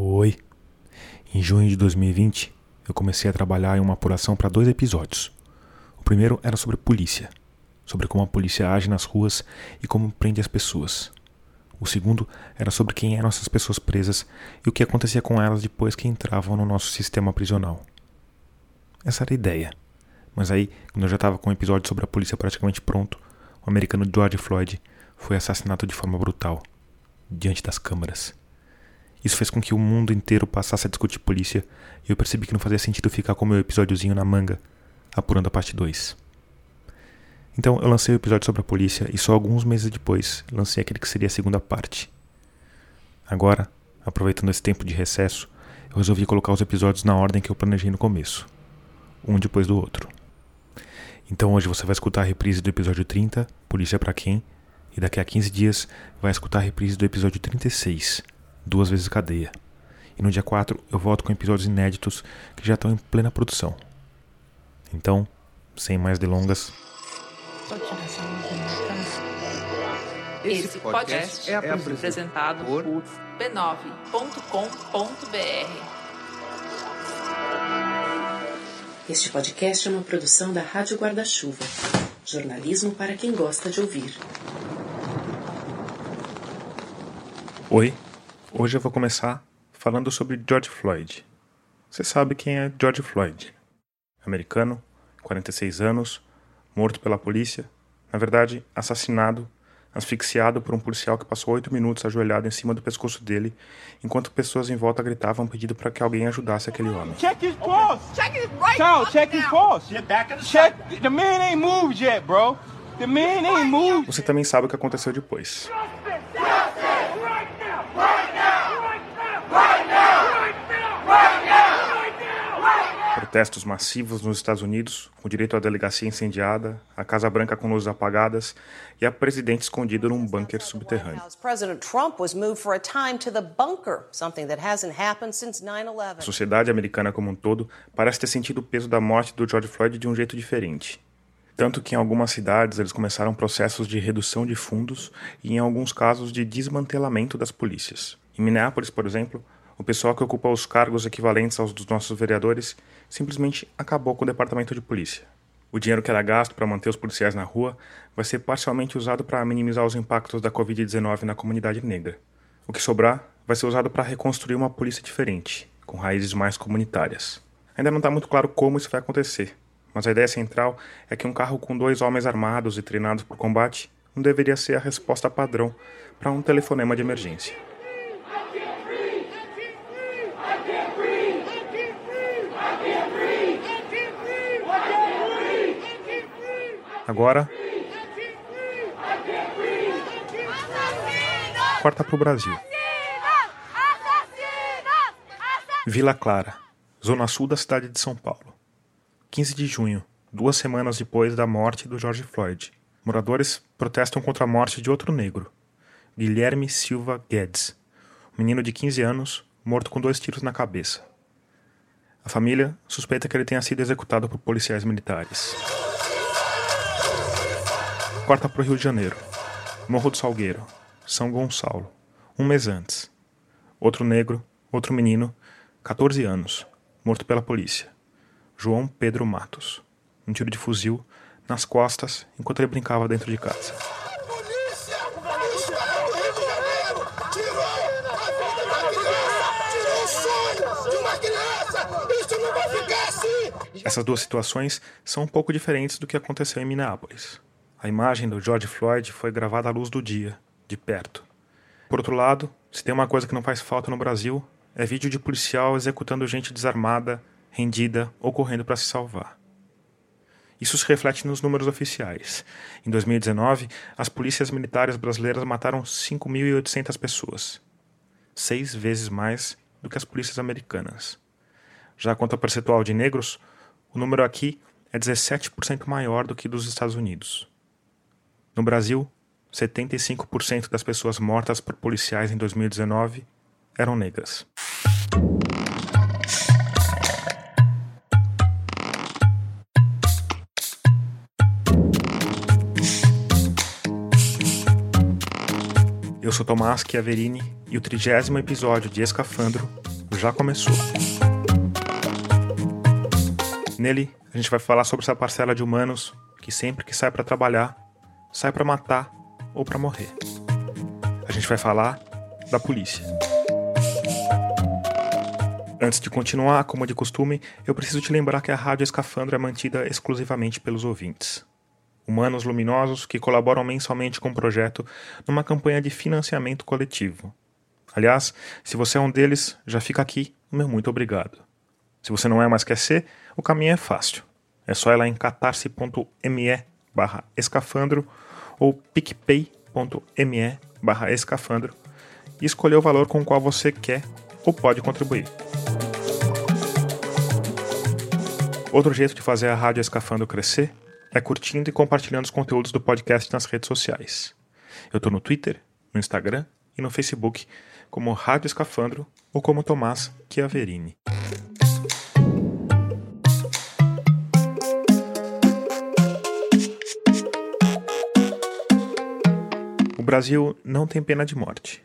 Oi. Em junho de 2020, eu comecei a trabalhar em uma apuração para dois episódios. O primeiro era sobre polícia, sobre como a polícia age nas ruas e como prende as pessoas. O segundo era sobre quem eram essas pessoas presas e o que acontecia com elas depois que entravam no nosso sistema prisional. Essa era a ideia. Mas aí, quando eu já estava com o episódio sobre a polícia praticamente pronto, o americano George Floyd foi assassinado de forma brutal, diante das câmeras. Isso fez com que o mundo inteiro passasse a discutir polícia e eu percebi que não fazia sentido ficar com o meu episódiozinho na manga, apurando a parte 2. Então eu lancei o episódio sobre a polícia e só alguns meses depois lancei aquele que seria a segunda parte. Agora, aproveitando esse tempo de recesso, eu resolvi colocar os episódios na ordem que eu planejei no começo, um depois do outro. Então hoje você vai escutar a reprise do episódio 30, Polícia para quem? E daqui a 15 dias vai escutar a reprise do episódio 36, duas vezes cadeia. E no dia 4 eu volto com episódios inéditos que já estão em plena produção. Então, sem mais delongas. Esse podcast é apresentado por b9.com.br. Este podcast é uma produção da Rádio Guarda-Chuva. Jornalismo para quem gosta de ouvir. Oi, Hoje eu vou começar falando sobre George Floyd. Você sabe quem é George Floyd? Americano, 46 anos, morto pela polícia, na verdade, assassinado, asfixiado por um policial que passou oito minutos ajoelhado em cima do pescoço dele, enquanto pessoas em volta gritavam pedindo para que alguém ajudasse aquele homem. Check his pulse. Check his right Child, check his pulse. Check. The man ain't moved yet, bro. The man ain't moved. Você também sabe o que aconteceu depois. Protestos massivos nos Estados Unidos, com direito à delegacia incendiada, a Casa Branca com luzes apagadas e a presidente escondido num bunker subterrâneo. A sociedade americana como um todo parece ter sentido o peso da morte do George Floyd de um jeito diferente. Tanto que em algumas cidades eles começaram processos de redução de fundos e em alguns casos de desmantelamento das polícias. Em Minneapolis, por exemplo, o pessoal que ocupa os cargos equivalentes aos dos nossos vereadores simplesmente acabou com o departamento de polícia. O dinheiro que era gasto para manter os policiais na rua vai ser parcialmente usado para minimizar os impactos da Covid-19 na comunidade negra. O que sobrar vai ser usado para reconstruir uma polícia diferente, com raízes mais comunitárias. Ainda não está muito claro como isso vai acontecer, mas a ideia central é que um carro com dois homens armados e treinados por combate não deveria ser a resposta padrão para um telefonema de emergência. Agora. Corta para o Brasil. Vila Clara, zona sul da cidade de São Paulo. 15 de junho, duas semanas depois da morte do George Floyd. Moradores protestam contra a morte de outro negro, Guilherme Silva Guedes, um menino de 15 anos, morto com dois tiros na cabeça. A família suspeita que ele tenha sido executado por policiais militares. Corta para o Rio de Janeiro. Morro do Salgueiro, São Gonçalo. Um mês antes. Outro negro, outro menino, 14 anos, morto pela polícia. João Pedro Matos. Um tiro de fuzil nas costas enquanto ele brincava dentro de casa. Essas duas situações são um pouco diferentes do que aconteceu em Minneapolis. A imagem do George Floyd foi gravada à luz do dia, de perto. Por outro lado, se tem uma coisa que não faz falta no Brasil, é vídeo de policial executando gente desarmada, rendida ou correndo para se salvar. Isso se reflete nos números oficiais. Em 2019, as polícias militares brasileiras mataram 5.800 pessoas, seis vezes mais do que as polícias americanas. Já quanto ao percentual de negros, o número aqui é 17% maior do que dos Estados Unidos. No Brasil, 75% das pessoas mortas por policiais em 2019 eram negras. Eu sou Tomás Chiaverini e o trigésimo episódio de Escafandro já começou. Nele, a gente vai falar sobre essa parcela de humanos que sempre que sai para trabalhar, sai para matar ou para morrer. A gente vai falar da polícia. Antes de continuar, como de costume, eu preciso te lembrar que a Rádio Escafandro é mantida exclusivamente pelos ouvintes. Humanos luminosos que colaboram mensalmente com o projeto numa campanha de financiamento coletivo. Aliás, se você é um deles, já fica aqui o meu muito obrigado. Se você não é, mas quer ser, o caminho é fácil. É só ir lá em catarse.me barra escafandro ou picpay.me barra escafandro e escolher o valor com o qual você quer ou pode contribuir. Outro jeito de fazer a Rádio Escafandro crescer é curtindo e compartilhando os conteúdos do podcast nas redes sociais. Eu estou no Twitter, no Instagram e no Facebook como Rádio Escafandro ou como Tomás Chiaverini. Brasil não tem pena de morte.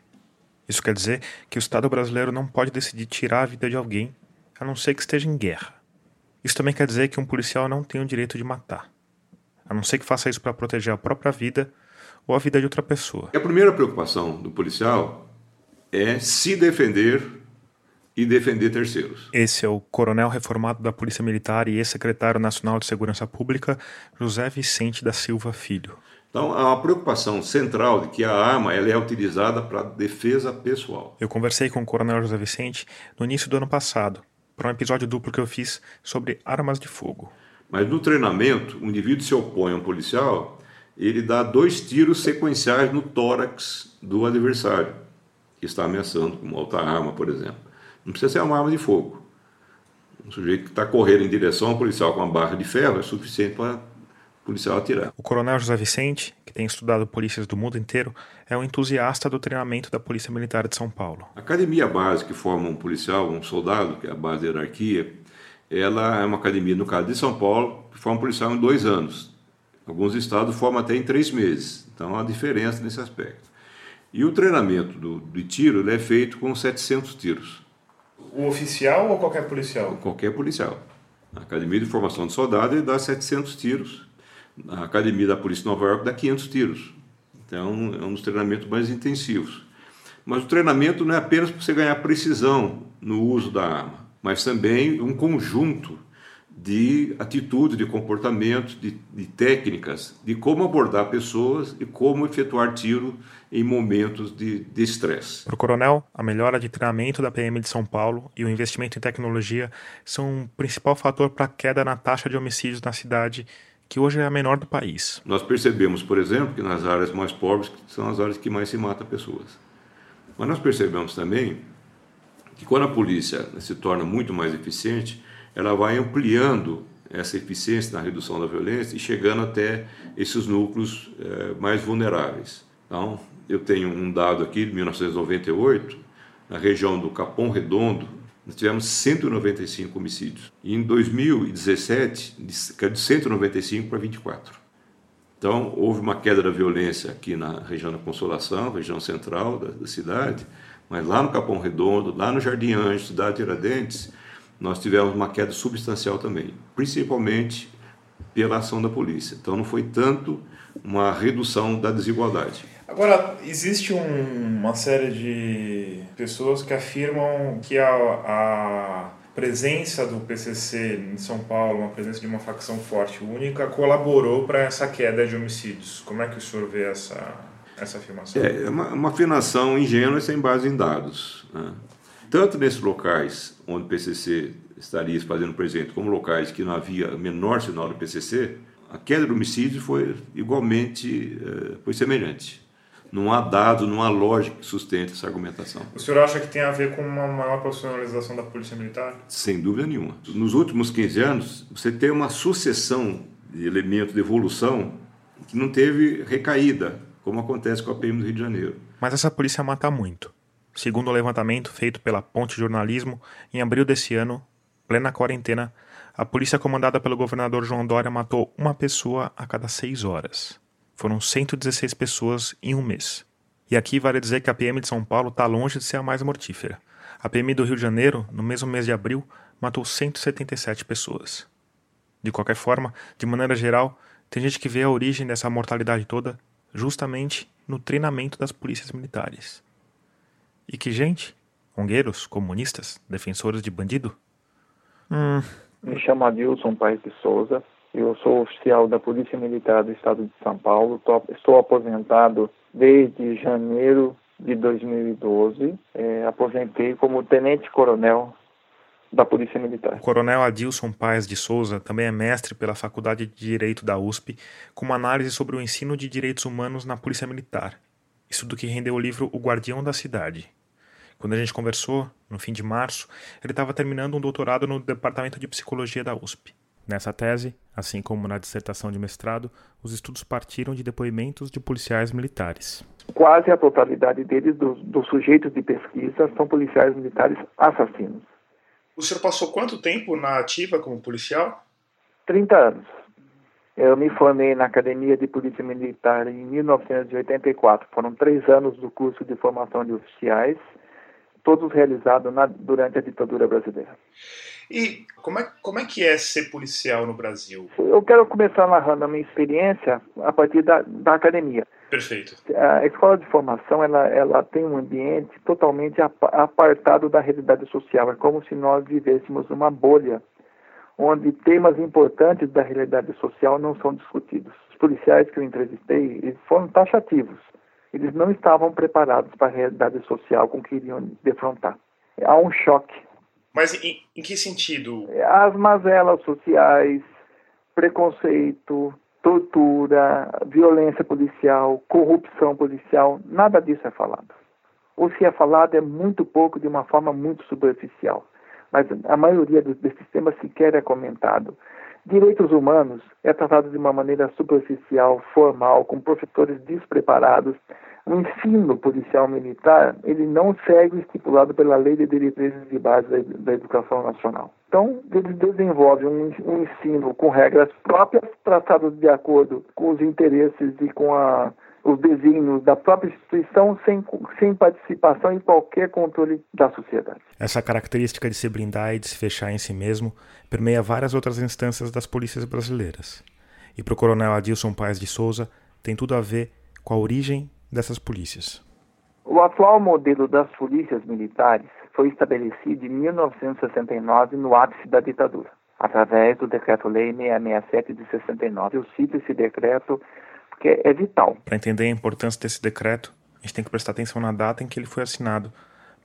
Isso quer dizer que o Estado brasileiro não pode decidir tirar a vida de alguém, a não ser que esteja em guerra. Isso também quer dizer que um policial não tem o direito de matar, a não ser que faça isso para proteger a própria vida ou a vida de outra pessoa. A primeira preocupação do policial é se defender e defender terceiros. Esse é o coronel reformado da Polícia Militar e ex-secretário nacional de Segurança Pública, José Vicente da Silva Filho. Então, há uma preocupação central de que a arma ela é utilizada para defesa pessoal. Eu conversei com o Coronel José Vicente no início do ano passado, para um episódio duplo que eu fiz sobre armas de fogo. Mas no treinamento, o indivíduo se opõe a um policial, ele dá dois tiros sequenciais no tórax do adversário, que está ameaçando com uma outra arma, por exemplo. Não precisa ser uma arma de fogo. Um sujeito que está correndo em direção ao policial com uma barra de ferro é suficiente para policial atirar. O coronel José Vicente, que tem estudado polícias do mundo inteiro, é um entusiasta do treinamento da Polícia Militar de São Paulo. A academia base que forma um policial, um soldado, que é a base da hierarquia, ela é uma academia, no caso de São Paulo, que forma um policial em dois anos. Alguns estados formam até em três meses. Então há diferença nesse aspecto. E o treinamento do, de tiro é feito com 700 tiros. O oficial ou qualquer policial? Qualquer policial. A Academia de Formação de Soldado dá 700 tiros a academia da Polícia de Nova York dá 500 tiros. Então, é um dos treinamentos mais intensivos. Mas o treinamento não é apenas para você ganhar precisão no uso da arma, mas também um conjunto de atitudes, de comportamentos, de, de técnicas, de como abordar pessoas e como efetuar tiro em momentos de estresse. Para o coronel, a melhora de treinamento da PM de São Paulo e o investimento em tecnologia são um principal fator para a queda na taxa de homicídios na cidade que hoje é a menor do país. Nós percebemos, por exemplo, que nas áreas mais pobres são as áreas que mais se mata pessoas. Mas nós percebemos também que quando a polícia se torna muito mais eficiente, ela vai ampliando essa eficiência na redução da violência e chegando até esses núcleos é, mais vulneráveis. Então, eu tenho um dado aqui de 1998, na região do Capão Redondo, nós tivemos 195 homicídios. E em 2017, caiu de 195 para 24. Então, houve uma queda da violência aqui na região da Consolação, região central da, da cidade, mas lá no Capão Redondo, lá no Jardim Anjo, cidade de Tiradentes, nós tivemos uma queda substancial também, principalmente pela ação da polícia. Então, não foi tanto uma redução da desigualdade. Agora, existe um, uma série de pessoas que afirmam que a, a presença do PCC em São Paulo, uma presença de uma facção forte única, colaborou para essa queda de homicídios. Como é que o senhor vê essa, essa afirmação? É, é uma, uma afirmação ingênua e sem base em dados. Né? Tanto nesses locais onde o PCC estaria fazendo presente, como locais que não havia menor sinal do PCC, a queda do homicídio foi igualmente eh, foi semelhante. Não há dado, não há lógica que sustente essa argumentação. O senhor acha que tem a ver com uma maior profissionalização da Polícia Militar? Sem dúvida nenhuma. Nos últimos 15 anos, você tem uma sucessão de elementos de evolução que não teve recaída, como acontece com a PM do Rio de Janeiro. Mas essa polícia mata muito. Segundo o levantamento feito pela Ponte Jornalismo, em abril desse ano, plena quarentena, a polícia comandada pelo governador João Dória matou uma pessoa a cada seis horas. Foram 116 pessoas em um mês. E aqui vale dizer que a PM de São Paulo está longe de ser a mais mortífera. A PM do Rio de Janeiro, no mesmo mês de abril, matou 177 pessoas. De qualquer forma, de maneira geral, tem gente que vê a origem dessa mortalidade toda justamente no treinamento das polícias militares. E que gente? Ongueiros, comunistas, defensores de bandido? Hum. Me chamo Adilson Paes de Souza, eu sou oficial da Polícia Militar do Estado de São Paulo, estou aposentado desde janeiro de 2012. É, aposentei como tenente-coronel da Polícia Militar. O coronel Adilson Paes de Souza também é mestre pela Faculdade de Direito da USP, com uma análise sobre o ensino de direitos humanos na Polícia Militar. Isso do que rendeu o livro O Guardião da Cidade. Quando a gente conversou, no fim de março, ele estava terminando um doutorado no Departamento de Psicologia da USP. Nessa tese, assim como na dissertação de mestrado, os estudos partiram de depoimentos de policiais militares. Quase a totalidade deles, dos, dos sujeitos de pesquisa, são policiais militares assassinos. O senhor passou quanto tempo na ativa como policial? 30 anos. Eu me formei na Academia de Polícia Militar em 1984. Foram três anos do curso de formação de oficiais, todos realizados na, durante a ditadura brasileira. E como é, como é que é ser policial no Brasil? Eu quero começar narrando a minha experiência a partir da, da academia. Perfeito. A escola de formação ela, ela tem um ambiente totalmente apartado da realidade social. É como se nós vivêssemos numa bolha onde temas importantes da realidade social não são discutidos. Os policiais que eu entrevistei foram taxativos. Eles não estavam preparados para a realidade social com que iriam defrontar. Há um choque mas em, em que sentido? As mazelas sociais, preconceito, tortura, violência policial, corrupção policial, nada disso é falado. O que é falado é muito pouco de uma forma muito superficial, mas a maioria desses temas sequer é comentado. Direitos humanos é tratado de uma maneira superficial, formal, com professores despreparados, o ensino policial militar ele não segue o estipulado pela Lei de Diretrizes de Base da, Educação Nacional. Então, eles desenvolvem um, ensino com regras próprias, traçadas de acordo com os interesses e com a, os desígnios da própria instituição, sem, sem participação e qualquer controle da sociedade. Essa característica de se blindar e de se fechar em si mesmo permeia várias outras instâncias das polícias brasileiras. E para o coronel Adilson Paes de Souza, tem tudo a ver com a origem dessas polícias? O atual modelo das polícias militares foi estabelecido em 1969 no ápice da ditadura, através do Decreto-Lei 667 de 69. Eu cito esse decreto porque é vital. Para entender a importância desse decreto, a gente tem que prestar atenção na data em que ele foi assinado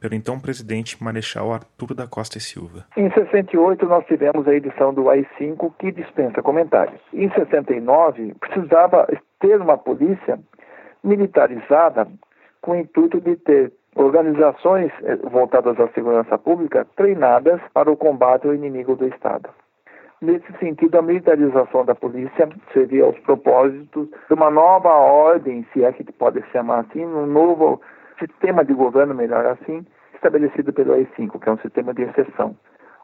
pelo então presidente Marechal Arthur da Costa e Silva. Em 68 nós tivemos a edição do AI-5 que dispensa comentários. Em 69 precisava ter uma polícia militarizada com o intuito de ter organizações eh, voltadas à segurança pública treinadas para o combate ao inimigo do Estado. Nesse sentido, a militarização da polícia seria aos propósitos de uma nova ordem, se é que pode chamar assim, um novo sistema de governo, melhor assim, estabelecido pelo AI-5, que é um sistema de exceção,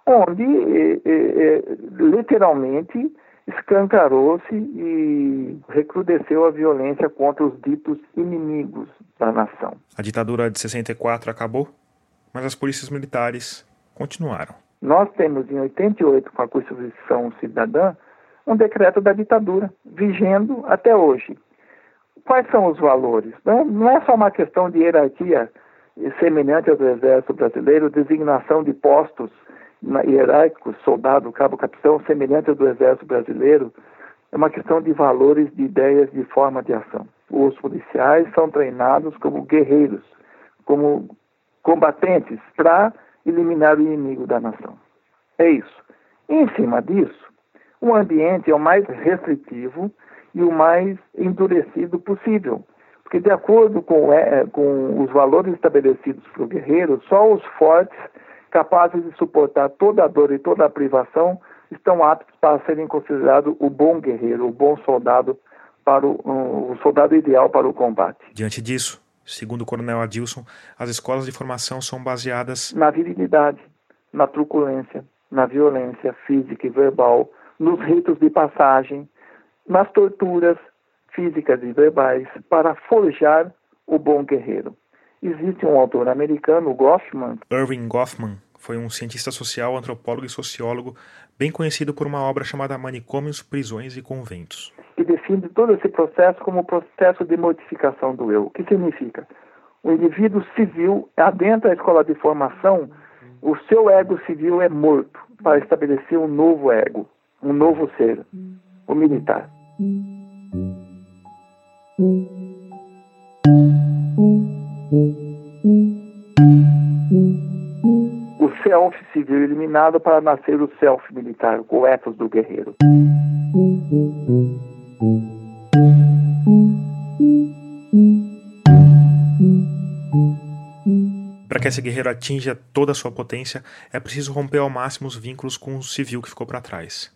onde eh, eh, literalmente escancarou-se e recrudesceu a violência contra os ditos inimigos da nação. A ditadura de 64 acabou, mas as polícias militares continuaram. Nós temos em 88, com a Constituição Cidadã, um decreto da ditadura, vigendo até hoje. Quais são os valores? Não é só uma questão de hierarquia semelhante ao do Exército Brasileiro, designação de postos hierárquico, soldado, cabo, capitão, semelhante ao do Exército Brasileiro, é uma questão de valores, de ideias, de forma de ação. Os policiais são treinados como guerreiros, como combatentes para eliminar o inimigo da nação. É isso. Em cima disso, o ambiente é o mais restritivo e o mais endurecido possível. Porque, de acordo com, é, com os valores estabelecidos para o guerreiro, só os fortes capazes de suportar toda a dor e toda a privação, estão aptos para serem considerados o bom guerreiro, o bom soldado, para o, o soldado ideal para o combate. Diante disso, segundo o coronel Adilson, as escolas de formação são baseadas na virilidade, na truculência, na violência física e verbal, nos ritos de passagem, nas torturas físicas e verbais, para forjar o bom guerreiro. Existe um autor americano, Goffman. Irving Goffman foi um cientista social, antropólogo e sociólogo bem conhecido por uma obra chamada Manicômios, Prisões e Conventos. E define todo esse processo como o processo de modificação do eu. O que significa? O indivíduo civil, adentra a escola de formação, o seu ego civil é morto para estabelecer um novo ego, um novo ser, o militar. O self civil eliminado para nascer o self militar, o ethos do guerreiro. Que esse guerreiro atinja toda a sua potência, é preciso romper ao máximo os vínculos com o civil que ficou para trás.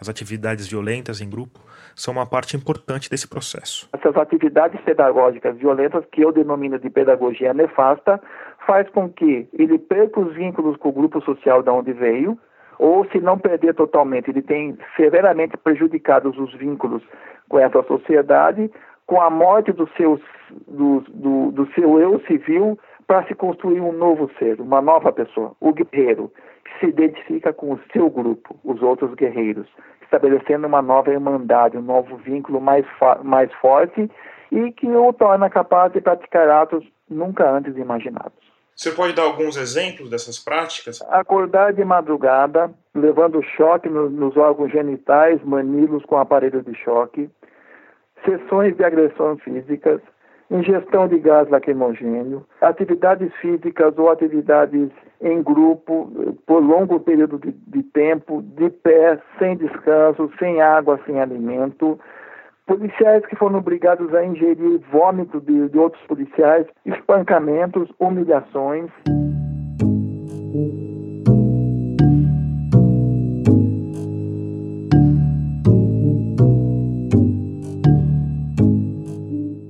As atividades violentas em grupo são uma parte importante desse processo. Essas atividades pedagógicas violentas, que eu denomino de pedagogia nefasta, faz com que ele perca os vínculos com o grupo social de onde veio, ou se não perder totalmente, ele tem severamente prejudicados os vínculos com essa sociedade, com a morte do seu, do, do, do seu eu civil para se construir um novo ser, uma nova pessoa, o guerreiro, que se identifica com o seu grupo, os outros guerreiros, estabelecendo uma nova irmandade, um novo vínculo mais, mais forte e que o torna capaz de praticar atos nunca antes imaginados. Você pode dar alguns exemplos dessas práticas? Acordar de madrugada, levando choque no, nos órgãos genitais, manilos com aparelho de choque, sessões de agressão físicas, ingestão de gás lacrimogênio, atividades físicas ou atividades em grupo por longo período de, de, tempo, de pé, sem descanso, sem água, sem alimento. Policiais que foram obrigados a ingerir vômito de, de outros policiais, espancamentos, humilhações.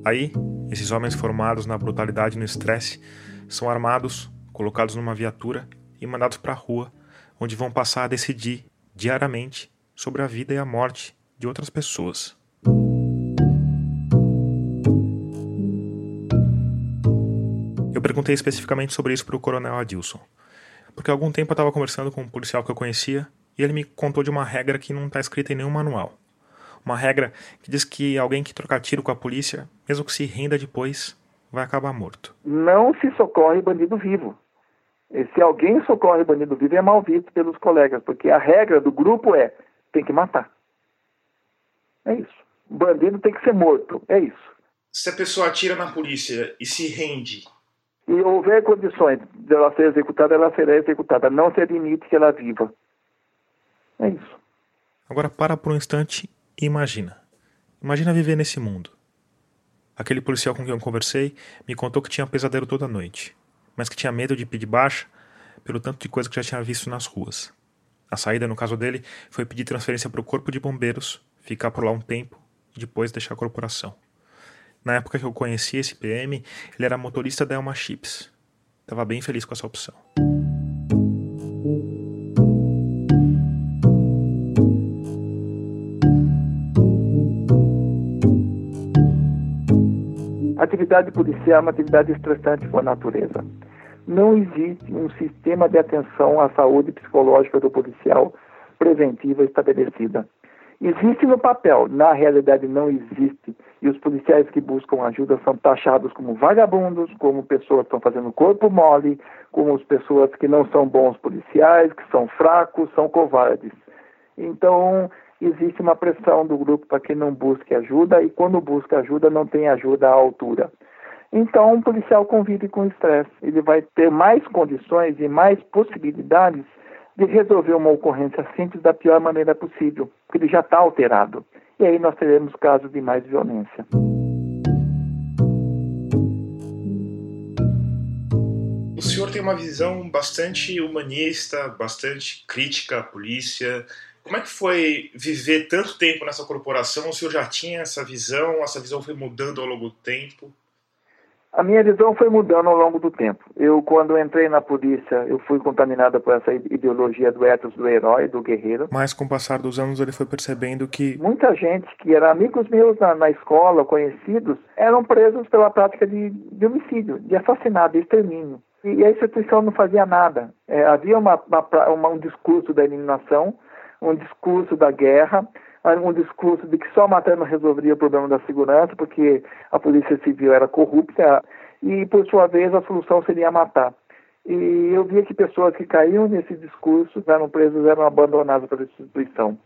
Aí, esses homens formados na brutalidade e no estresse são armados, colocados numa viatura e mandados para a rua, onde vão passar a decidir diariamente sobre a vida e a morte de outras pessoas. Eu perguntei especificamente sobre isso para o coronel Adilson, porque há algum tempo eu estava conversando com um policial que eu conhecia e ele me contou de uma regra que não está escrita em nenhum manual uma regra que diz que alguém que trocar tiro com a polícia, mesmo que se renda depois, vai acabar morto. Não se socorre bandido vivo. E se alguém socorre bandido vivo, é mal visto pelos colegas, porque a regra do grupo é: tem que matar. É isso. Bandido tem que ser morto. É isso. Se a pessoa atira na polícia e se rende. E houver condições dela ser executada, ela será executada. Não se admite que ela viva. É isso. Agora para por um instante imagina. Imagina viver nesse mundo. Aquele policial com quem eu conversei me contou que tinha pesadelo toda noite, mas que tinha medo de pedir baixa pelo tanto de coisa que já tinha visto nas ruas. A saída, no caso dele, foi pedir transferência para o corpo de bombeiros, ficar por lá um tempo e depois deixar a corporação. Na época que eu conheci esse PM, ele era motorista da Elma Chips. Estava bem feliz com essa opção. Atividade policial é uma atividade estressante por natureza. Não existe um sistema de atenção à saúde psicológica do policial preventiva estabelecida. Existe no papel, na realidade não existe. E os policiais que buscam ajuda são taxados como vagabundos, como pessoas que estão fazendo corpo mole, como as pessoas que não são bons policiais, que são fracos, são covardes. Então, existe uma pressão do grupo para que não busque ajuda e quando busca ajuda não tem ajuda à altura. Então, um policial convive com estresse. Ele vai ter mais condições e mais possibilidades de resolver uma ocorrência simples da pior maneira possível, porque ele já está alterado. E aí nós teremos casos de mais violência. O senhor tem uma visão bastante humanista, bastante crítica à polícia, como é que foi viver tanto tempo nessa corporação? O senhor já tinha essa visão? Essa visão foi mudando ao longo do tempo? A minha visão foi mudando ao longo do tempo. Eu, quando entrei na polícia, eu fui contaminada por essa ideologia do ethos do herói, do guerreiro. Mas com o passar dos anos ele foi percebendo que... Muita gente que era amigos meus na, na escola, conhecidos, eram presos pela prática de, de homicídio, de assassinato, de extermínio. E a instituição não fazia nada. É, havia uma, uma, um discurso da eliminação, um discurso da guerra, um discurso de que só matando resolveria o problema da segurança, porque a polícia civil era corrupta e, por sua vez, a solução seria matar. E eu via que pessoas que caíam nesse discurso eram presas, eram abandonadas pela instituição.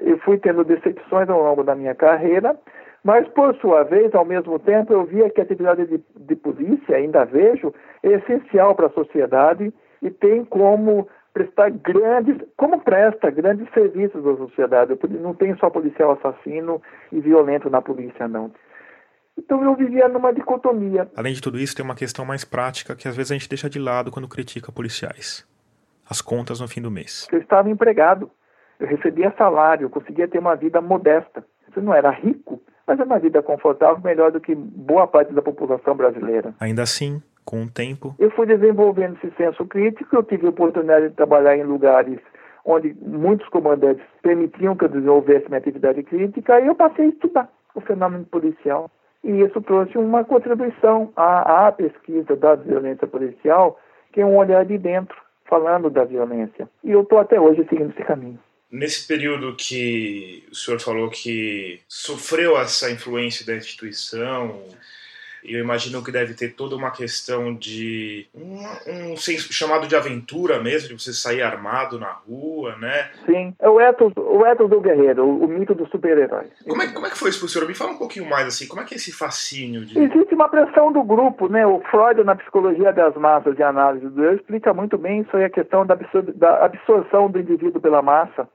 Eu fui tendo decepções ao longo da minha carreira, mas, por sua vez, ao mesmo tempo, eu via que a atividade de, de polícia, ainda vejo, é essencial para a sociedade e tem como prestar grandes, como presta grandes serviços à sociedade. Não tem só policial assassino e violento na polícia, não. Então eu vivia numa dicotomia. Além de tudo isso, tem uma questão mais prática que às vezes a gente deixa de lado quando critica policiais. As contas no fim do mês. Eu estava empregado, eu recebia salário, eu conseguia ter uma vida modesta. Eu não era rico, mas é uma vida confortável, melhor do que boa parte da população brasileira. Ainda assim, com o tempo. Eu fui desenvolvendo esse senso crítico, eu tive a oportunidade de trabalhar em lugares onde muitos comandantes permitiam que eu desenvolvesse minha atividade crítica, e eu passei a estudar o fenômeno policial. E isso trouxe uma contribuição à, à pesquisa da violência policial, que é um olhar de dentro, falando da violência. E eu estou até hoje seguindo esse caminho. Nesse período que o senhor falou que sofreu essa influência da instituição, eu imagino que deve ter toda uma questão de um, um senso chamado de aventura mesmo, de você sair armado na rua, né? Sim, é o ethos, o ethos do guerreiro, o, o mito do super-herói. Como é, como é que foi isso pro senhor? Me fala um pouquinho mais assim, como é que é esse fascínio? De... Existe uma pressão do grupo, né? O Freud, na psicologia das massas de análise do eu, explica muito bem isso aí, a questão da, absor da absorção do indivíduo pela massa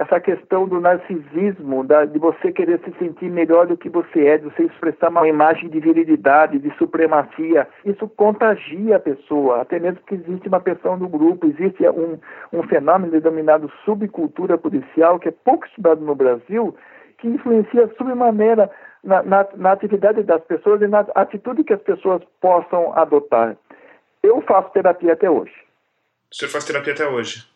essa questão do narcisismo, da, de você querer se sentir melhor do que você é, de você expressar uma imagem de virilidade, de supremacia, isso contagia a pessoa, até mesmo que existe uma pressão do grupo, existe um, um fenômeno denominado subcultura policial, que é pouco estudado no Brasil, que influencia sobremaneira na, na, na atividade das pessoas e na atitude que as pessoas possam adotar. Eu faço terapia até hoje. Senhor faz terapia até hoje?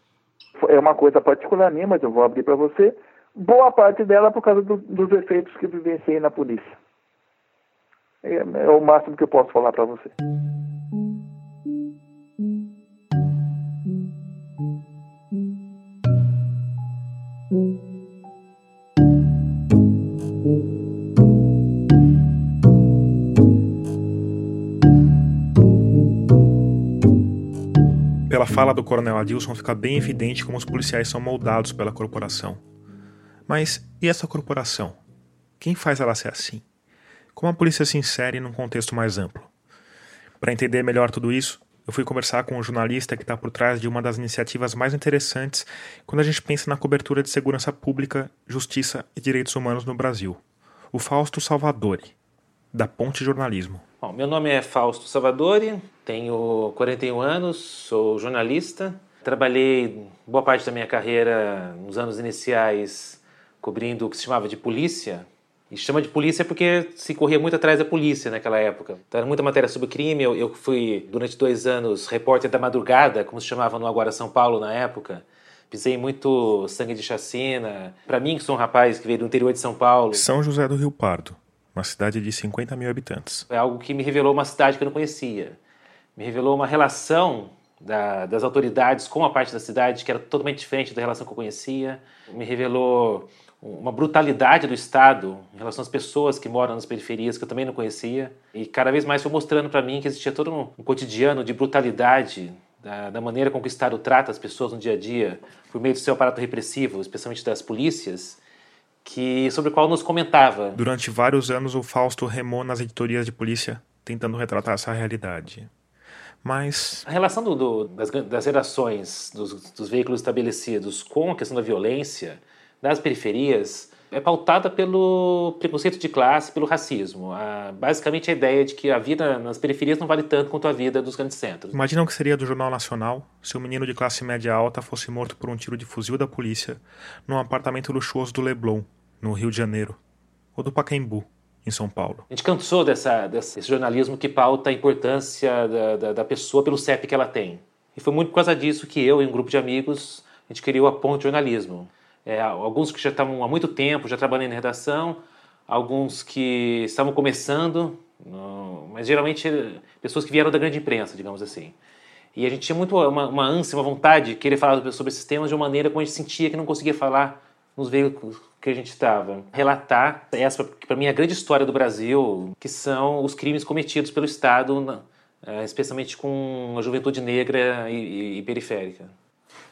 É uma coisa particular minha, mas eu vou abrir para você. Boa parte dela por causa do, dos efeitos que vivenciei na polícia. É, é o máximo que eu posso falar para você. Pela fala do coronel Adilson fica bem evidente como os policiais são moldados pela corporação. Mas e essa corporação? Quem faz ela ser assim? Como a polícia se insere num contexto mais amplo? Para entender melhor tudo isso, eu fui conversar com um jornalista que está por trás de uma das iniciativas mais interessantes quando a gente pensa na cobertura de segurança pública, justiça e direitos humanos no Brasil, o Fausto Salvadori, da Ponte Jornalismo. Bom, meu nome é Fausto Salvadori, tenho 41 anos, sou jornalista. Trabalhei boa parte da minha carreira nos anos iniciais cobrindo o que se chamava de polícia. E chama de polícia porque se corria muito atrás da polícia naquela época. Então era muita matéria sobre crime. Eu, eu fui, durante dois anos, repórter da madrugada, como se chamava no Agora São Paulo na época. Pisei muito sangue de chacina. Para mim, que sou um rapaz que veio do interior de São Paulo. São José do Rio Pardo uma cidade de 50 mil habitantes. É algo que me revelou uma cidade que eu não conhecia. Me revelou uma relação da, das autoridades com a parte da cidade que era totalmente diferente da relação que eu conhecia. Me revelou uma brutalidade do Estado em relação às pessoas que moram nas periferias que eu também não conhecia. E cada vez mais foi mostrando para mim que existia todo um, cotidiano de brutalidade da, da, maneira com que o Estado trata as pessoas no dia a dia, por meio do seu aparato repressivo, especialmente das polícias, que sobre o qual nos comentava. Durante vários anos, o Fausto remou nas editorias de polícia, tentando retratar essa realidade. Mas. A relação do, do, das, das gerações, dos, dos veículos estabelecidos com a questão da violência, das periferias, é pautada pelo preconceito de classe, pelo racismo. basicamente a ideia de que a vida nas periferias não vale tanto quanto a vida dos grandes centros. Imagina o que seria do Jornal Nacional se um menino de classe média alta fosse morto por um tiro de fuzil da polícia num apartamento luxuoso do Leblon, no Rio de Janeiro, ou do Pacaembu, em São Paulo. A gente cansou dessa, desse jornalismo que pauta a importância da, da, da, pessoa pelo CEP que ela tem. E foi muito por causa disso que eu e um grupo de amigos, a gente criou a Ponte Jornalismo. É, alguns que já estavam há muito tempo, já trabalhando em redação, alguns que estavam começando, mas geralmente pessoas que vieram da grande imprensa, digamos assim. E a gente tinha muito uma, uma ânsia, uma vontade de querer falar sobre esses temas de uma maneira como a gente sentia que não conseguia falar nos veículos que a gente estava. Relatar essa, que para mim é a grande história do Brasil, que são os crimes cometidos pelo Estado, eh, especialmente com a juventude negra e, e, e periférica.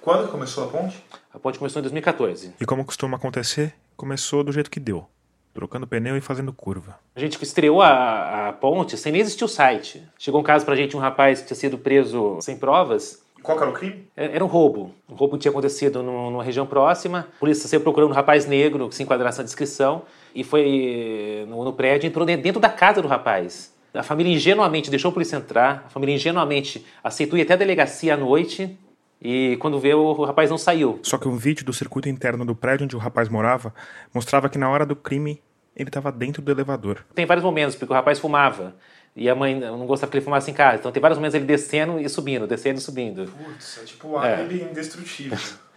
Quando começou a ponte? A ponte começou em 2014. E como costuma acontecer, começou do jeito que deu trocando pneu e fazendo curva. A gente estreou a, a ponte sem nem existir o site. Chegou um caso pra gente, um rapaz que tinha sido preso sem provas. Qual era o crime? É, era um roubo. Um roubo tinha acontecido numa região próxima. A polícia saiu procurando um rapaz negro que se enquadrasse na descrição e foi no, no prédio, entrou dentro da casa do rapaz. A família ingenuamente deixou a polícia entrar, a família ingenuamente aceitou ir até a delegacia à noite e quando vê, o rapaz não saiu. Só que um vídeo do circuito interno do prédio onde o rapaz morava mostrava que na hora do crime ele estava dentro do elevador. Tem vários momentos, porque o rapaz fumava. E a mãe não gostava que ele fumasse em casa. Então tem vários momentos ele descendo e subindo, descendo e subindo. Putz, é tipo o álibi é. indestrutível.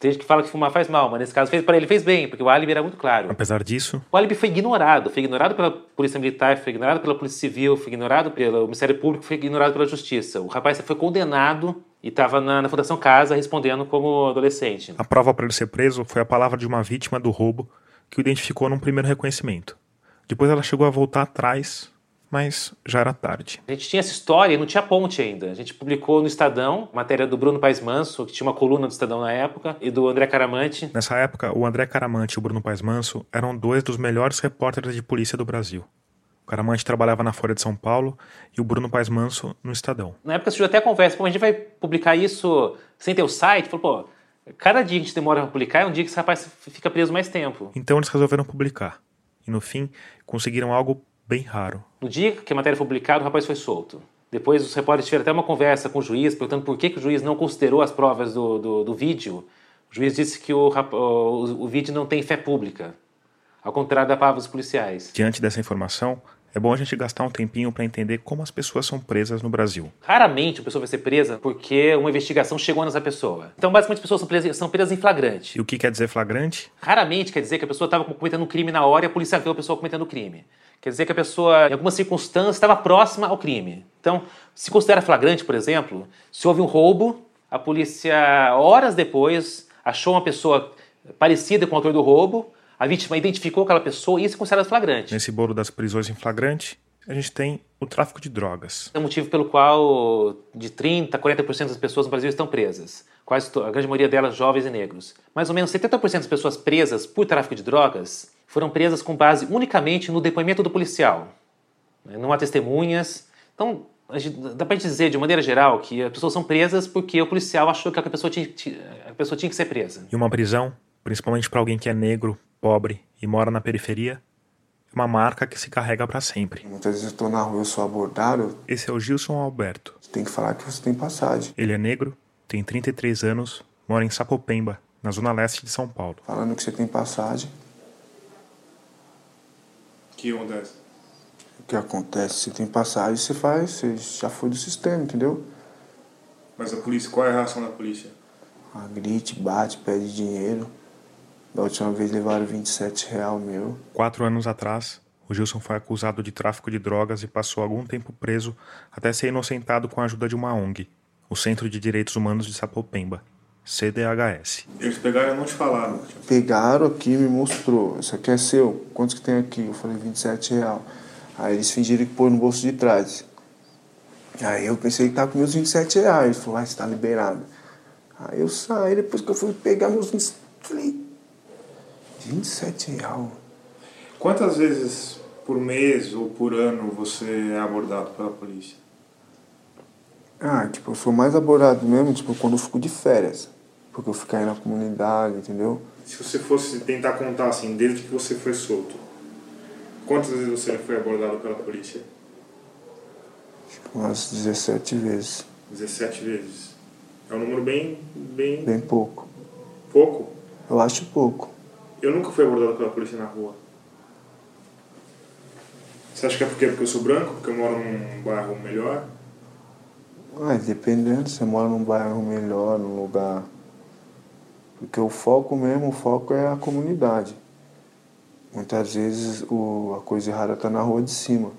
Tem gente que fala que fumar faz mal, mas nesse caso fez para ele fez bem, porque o álibi era muito claro. Apesar disso, o álibi foi ignorado, foi ignorado pela polícia militar, foi ignorado pela polícia civil, foi ignorado pelo Ministério Público, foi ignorado pela justiça. O rapaz foi condenado e estava na, na Fundação Casa respondendo como adolescente. A prova para ele ser preso foi a palavra de uma vítima do roubo que o identificou num primeiro reconhecimento. Depois ela chegou a voltar atrás, mas já era tarde. A gente tinha essa história e não tinha ponte ainda. A gente publicou no Estadão, matéria do Bruno Paes Manso, que tinha uma coluna do Estadão na época, e do André Caramante. Nessa época, o André Caramante e o Bruno Paes Manso eram dois dos melhores repórteres de polícia do Brasil. O Caramante trabalhava na Folha de São Paulo e o Bruno Paes Manso no Estadão. Na época surgiu até a conversa, pô, a gente vai publicar isso sem ter o site? Falou, pô, cada dia que a gente demora para publicar é um dia que esse rapaz fica preso mais tempo. Então eles resolveram publicar. E no fim, conseguiram algo bem raro. No dia que a matéria foi publicada, o rapaz foi solto. Depois os repórteres tiveram até uma conversa com o juiz, perguntando por que, que o juiz não considerou as provas do, do, do vídeo. O juiz disse que o, o, o vídeo não tem fé pública, ao contrário da palavra dos policiais. Diante dessa informação, é bom a gente gastar um tempinho para entender como as pessoas são presas no Brasil. Raramente a pessoa vai ser presa porque uma investigação chegou nessa pessoa. Então, basicamente, as pessoas são presas, são presas em flagrante. E o que quer dizer flagrante? Raramente quer dizer que a pessoa estava cometendo um crime na hora e a polícia viu a pessoa cometendo o crime. Quer dizer que a pessoa, em alguma circunstância, estava próxima ao crime. Então, se considera flagrante, por exemplo, se houve um roubo, a polícia, horas depois, achou uma pessoa parecida com o autor do roubo, a vítima identificou aquela pessoa e isso é considerado flagrante. Nesse bolo das prisões em flagrante, a gente tem o tráfico de drogas. É o motivo pelo qual de 30% a 40% das pessoas no Brasil estão presas. Quase a grande maioria delas jovens e negros. Mais ou menos 70% das pessoas presas por tráfico de drogas foram presas com base unicamente no depoimento do policial. Né? Não há testemunhas. Então, dá para dizer, de maneira geral, que as pessoas são presas porque o policial achou que a pessoa tinha, a pessoa tinha que ser presa. E uma prisão, principalmente para alguém que é negro, pobre e mora na periferia, é uma marca que se carrega para sempre. Muitas vezes eu estou na rua, eu sou abordado. Esse é o Gilson Alberto. Você tem que falar que você tem passagem. Ele é negro, tem 33 anos, mora em Sapopemba, na zona leste de São Paulo. Falando que você tem passagem. Que acontece? O que acontece? Você tem passagem, você faz, você já foi do sistema, entendeu? Mas a polícia, qual é a reação da polícia? Ah, grite, bate, pede dinheiro. Da última vez levaram 27 real meu. Quatro anos atrás, o Gilson foi acusado de tráfico de drogas e passou algum tempo preso até ser inocentado com a ajuda de uma ONG, o Centro de Direitos Humanos de Sapopemba, CDHS. Eles pegaram e não te falaram? Pegaram aqui e me mostrou. Isso aqui é seu. Quantos que tem aqui? Eu falei 27 real. Aí eles fingiram que pôr no bolso de trás. Aí eu pensei que tava com meus 27 reais. Ele falou, ah, você tá liberado. Aí eu saí, depois que eu fui pegar meus 27, falei, 27 real. Quantas vezes por mês ou por ano você é abordado pela polícia? Ah, tipo, eu sou mais abordado mesmo, tipo, quando eu fico de férias. Porque eu fico aí na comunidade, entendeu? Se você fosse tentar contar, assim, desde que você foi solto, quantas vezes você foi abordado pela polícia? Tipo, umas 17 vezes. 17 vezes. É um número bem, bem... Bem pouco. Pouco? Eu acho pouco. Eu nunca fui abordado pela polícia na rua. Você acha que é porque, porque eu sou branco? Porque eu moro num bairro melhor? Ah, dependendo, você mora num bairro melhor, num lugar. Porque o foco mesmo, o foco é a comunidade. Muitas vezes o, a coisa errada está na rua de cima.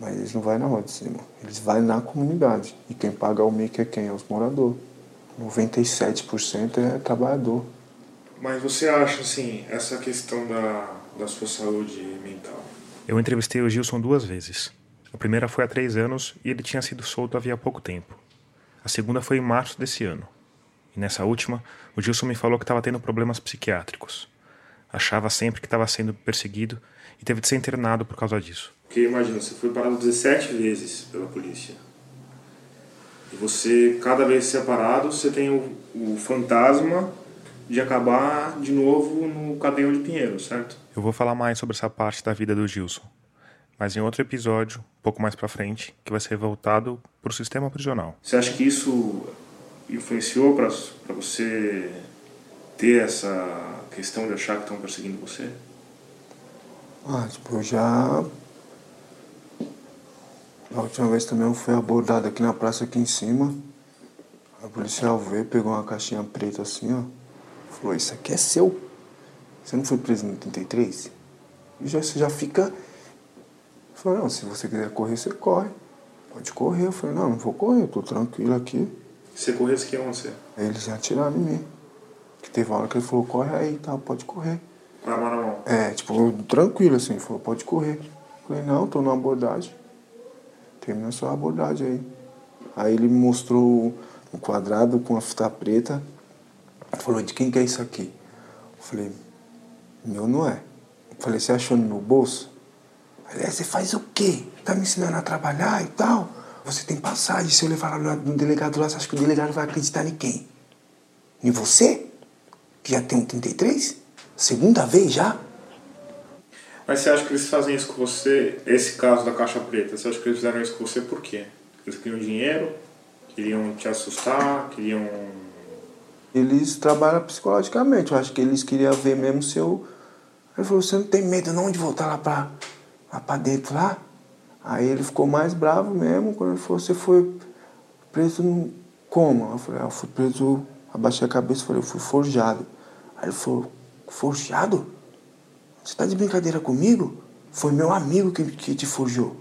Mas eles não vão na rua de cima. Eles vão na comunidade. E quem paga o mico é quem? É os moradores. 97% é trabalhador. Mas você acha, assim, essa questão da, da sua saúde mental? Eu entrevistei o Gilson duas vezes. A primeira foi há três anos e ele tinha sido solto havia pouco tempo. A segunda foi em março desse ano. E nessa última, o Gilson me falou que estava tendo problemas psiquiátricos. Achava sempre que estava sendo perseguido e teve de ser internado por causa disso. Porque imagina, você foi parado 17 vezes pela polícia. E você, cada vez que você é parado, você tem o, o fantasma de acabar de novo no cadeão de Pinheiro, certo? Eu vou falar mais sobre essa parte da vida do Gilson, mas em outro episódio, um pouco mais para frente, que vai ser voltado para o sistema prisional. Você acha que isso influenciou para você ter essa questão de achar que estão perseguindo você? Ah, tipo, eu já. A última vez também eu fui abordado aqui na praça aqui em cima. A policial veio, pegou uma caixinha preta assim, ó. Falou, isso aqui é seu. Você não foi preso no 83? E já, você já fica. Falou, não, se você quiser correr, você corre. Pode correr. Eu falei, não, não vou correr, eu tô tranquilo aqui. Você corresse que onde você? Aí eles já atiraram em mim. Que teve uma hora que ele falou, corre aí tal, pode correr. Com a mão na mão? É, tipo, tranquilo assim, falou, pode correr. Eu falei, não, tô numa abordagem. Termina sua abordagem aí. Aí ele me mostrou um quadrado com a fita preta. Falou, de quem que é isso aqui? Eu falei, meu não é. Eu falei, você achou no meu bolso? Aliás, você faz o quê? Tá me ensinando a trabalhar e tal? Você tem passagem, se eu levar lá no delegado lá, você acha que o delegado vai acreditar em quem? Em você? Que já tem um 33? Segunda vez já? Mas você acha que eles fazem isso com você, esse caso da caixa preta, você acha que eles fizeram isso com você por quê? Eles queriam dinheiro? Queriam te assustar? Queriam... Eles trabalham psicologicamente, eu acho que eles queriam ver mesmo se eu... Ele falou, você não tem medo não de voltar lá pra, lá pra dentro lá? Aí ele ficou mais bravo mesmo, quando ele falou, você foi preso no... como? Eu falei, ah, eu fui preso, abaixei a cabeça e falei, eu fui forjado. Aí ele falou, forjado? Você tá de brincadeira comigo? Foi meu amigo que, que te forjou.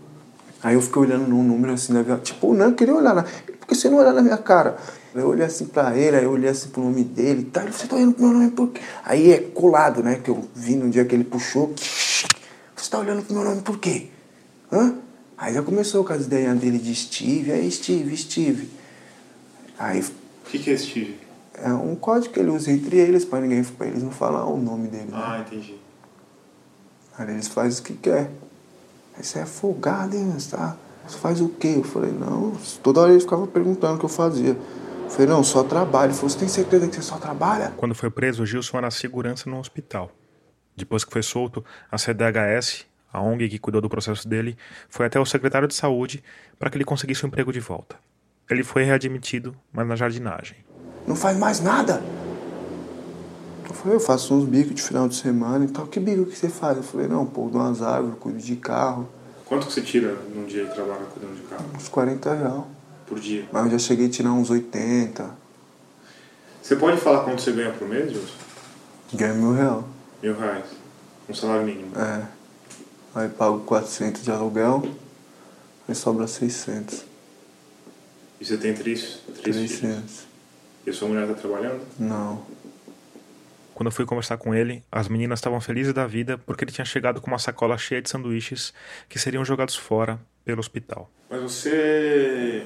Aí eu fiquei olhando no número assim, na minha, tipo, não, eu queria olhar, na, porque você não olhar na minha cara? Eu olhei assim pra ele, aí eu olhei assim pro nome dele e tal. Ele, você tá olhando pro meu nome por quê? Aí é colado, né? Que eu vi no dia que ele puxou. Você tá olhando pro meu nome por quê? Hã? Aí já começou com as ideias dele de Steve, aí Steve, Steve. Aí. O que, que é Steve? É um código que ele usa entre eles, pra ninguém pra eles não falar o nome dele. né? Ah, entendi. Aí eles fazem o que quer. Você é folgado, hein, você tá? Você faz o quê? Eu falei, não, toda hora ele ficava perguntando o que eu fazia. Eu falei, não, só trabalho. Ele falou, você tem certeza que você só trabalha? Quando foi preso, o Gilson era segurança no hospital. Depois que foi solto, a CDHS, a ONG que cuidou do processo dele, foi até o secretário de saúde para que ele conseguisse um emprego de volta. Ele foi readmitido, mas na jardinagem. Não faz mais nada? Eu falei, eu faço uns bicos de final de semana e tal. Que bico que você faz? Eu falei, não, pô, de umas árvores, cuido de carro. Quanto que você tira num dia de trabalho cuidando de carro? Uns 40 reais. Por dia? Mas eu já cheguei a tirar uns 80. Você pode falar quanto você ganha por mês, Gilson? Ganho mil reais. Mil reais. Um salário mínimo. É. Aí pago 400 de aluguel, aí sobra 600. E você tem três, três filhos? 300. E a sua mulher tá trabalhando? Não. Quando eu fui conversar com ele, as meninas estavam felizes da vida porque ele tinha chegado com uma sacola cheia de sanduíches que seriam jogados fora pelo hospital. Mas você.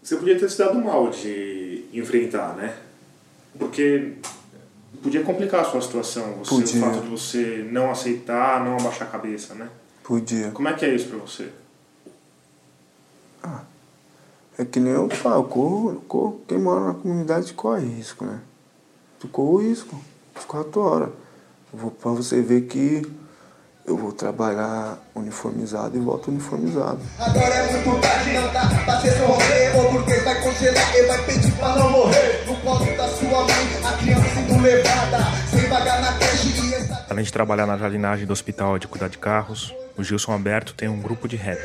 Você podia ter se dado mal de enfrentar, né? Porque podia complicar a sua situação. Você, Podia. O fato de você não aceitar, não abaixar a cabeça, né? Podia. Como é que é isso pra você? É que nem eu falo, corro, corro, quem mora na comunidade corre risco, né? Tu corre risco, 24 horas. Eu vou pra você ver que eu vou trabalhar uniformizado e volto uniformizado. Agora é muito tarde, não dá pra porque vai congelar e vai pedir pra não morrer No colo da sua mãe, a criança sendo levada Sem vagar na creche e. Além de trabalhar na jardinagem do hospital de cuidar de carros, o Gilson Alberto tem um grupo de rap.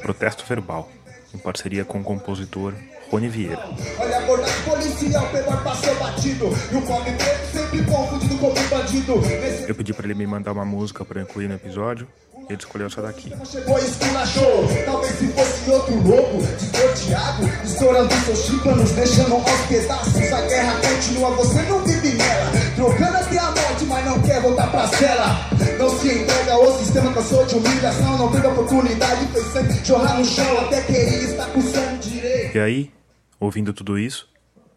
Protesto Verbal, em parceria com o compositor Rony Vieira. Olha a abordagem policial, menor passou batido. E o pobre preto sempre confundido como um bandido. Nesse Eu pedi para ele me mandar uma música para incluir no episódio ele escolheu essa daqui. chegou e esculachou. Talvez se fosse outro estourando seus tímpanos, deixando aos pedaços. A guerra continua, você não vive nela. Trocando até a morte, mas não quer voltar pra cela. Não se entrega ao sistema, cansou de humilhação. Não teve oportunidade, fez sangue jorrar no chão. Até queria estar com sangue direito. E aí, ouvindo tudo isso,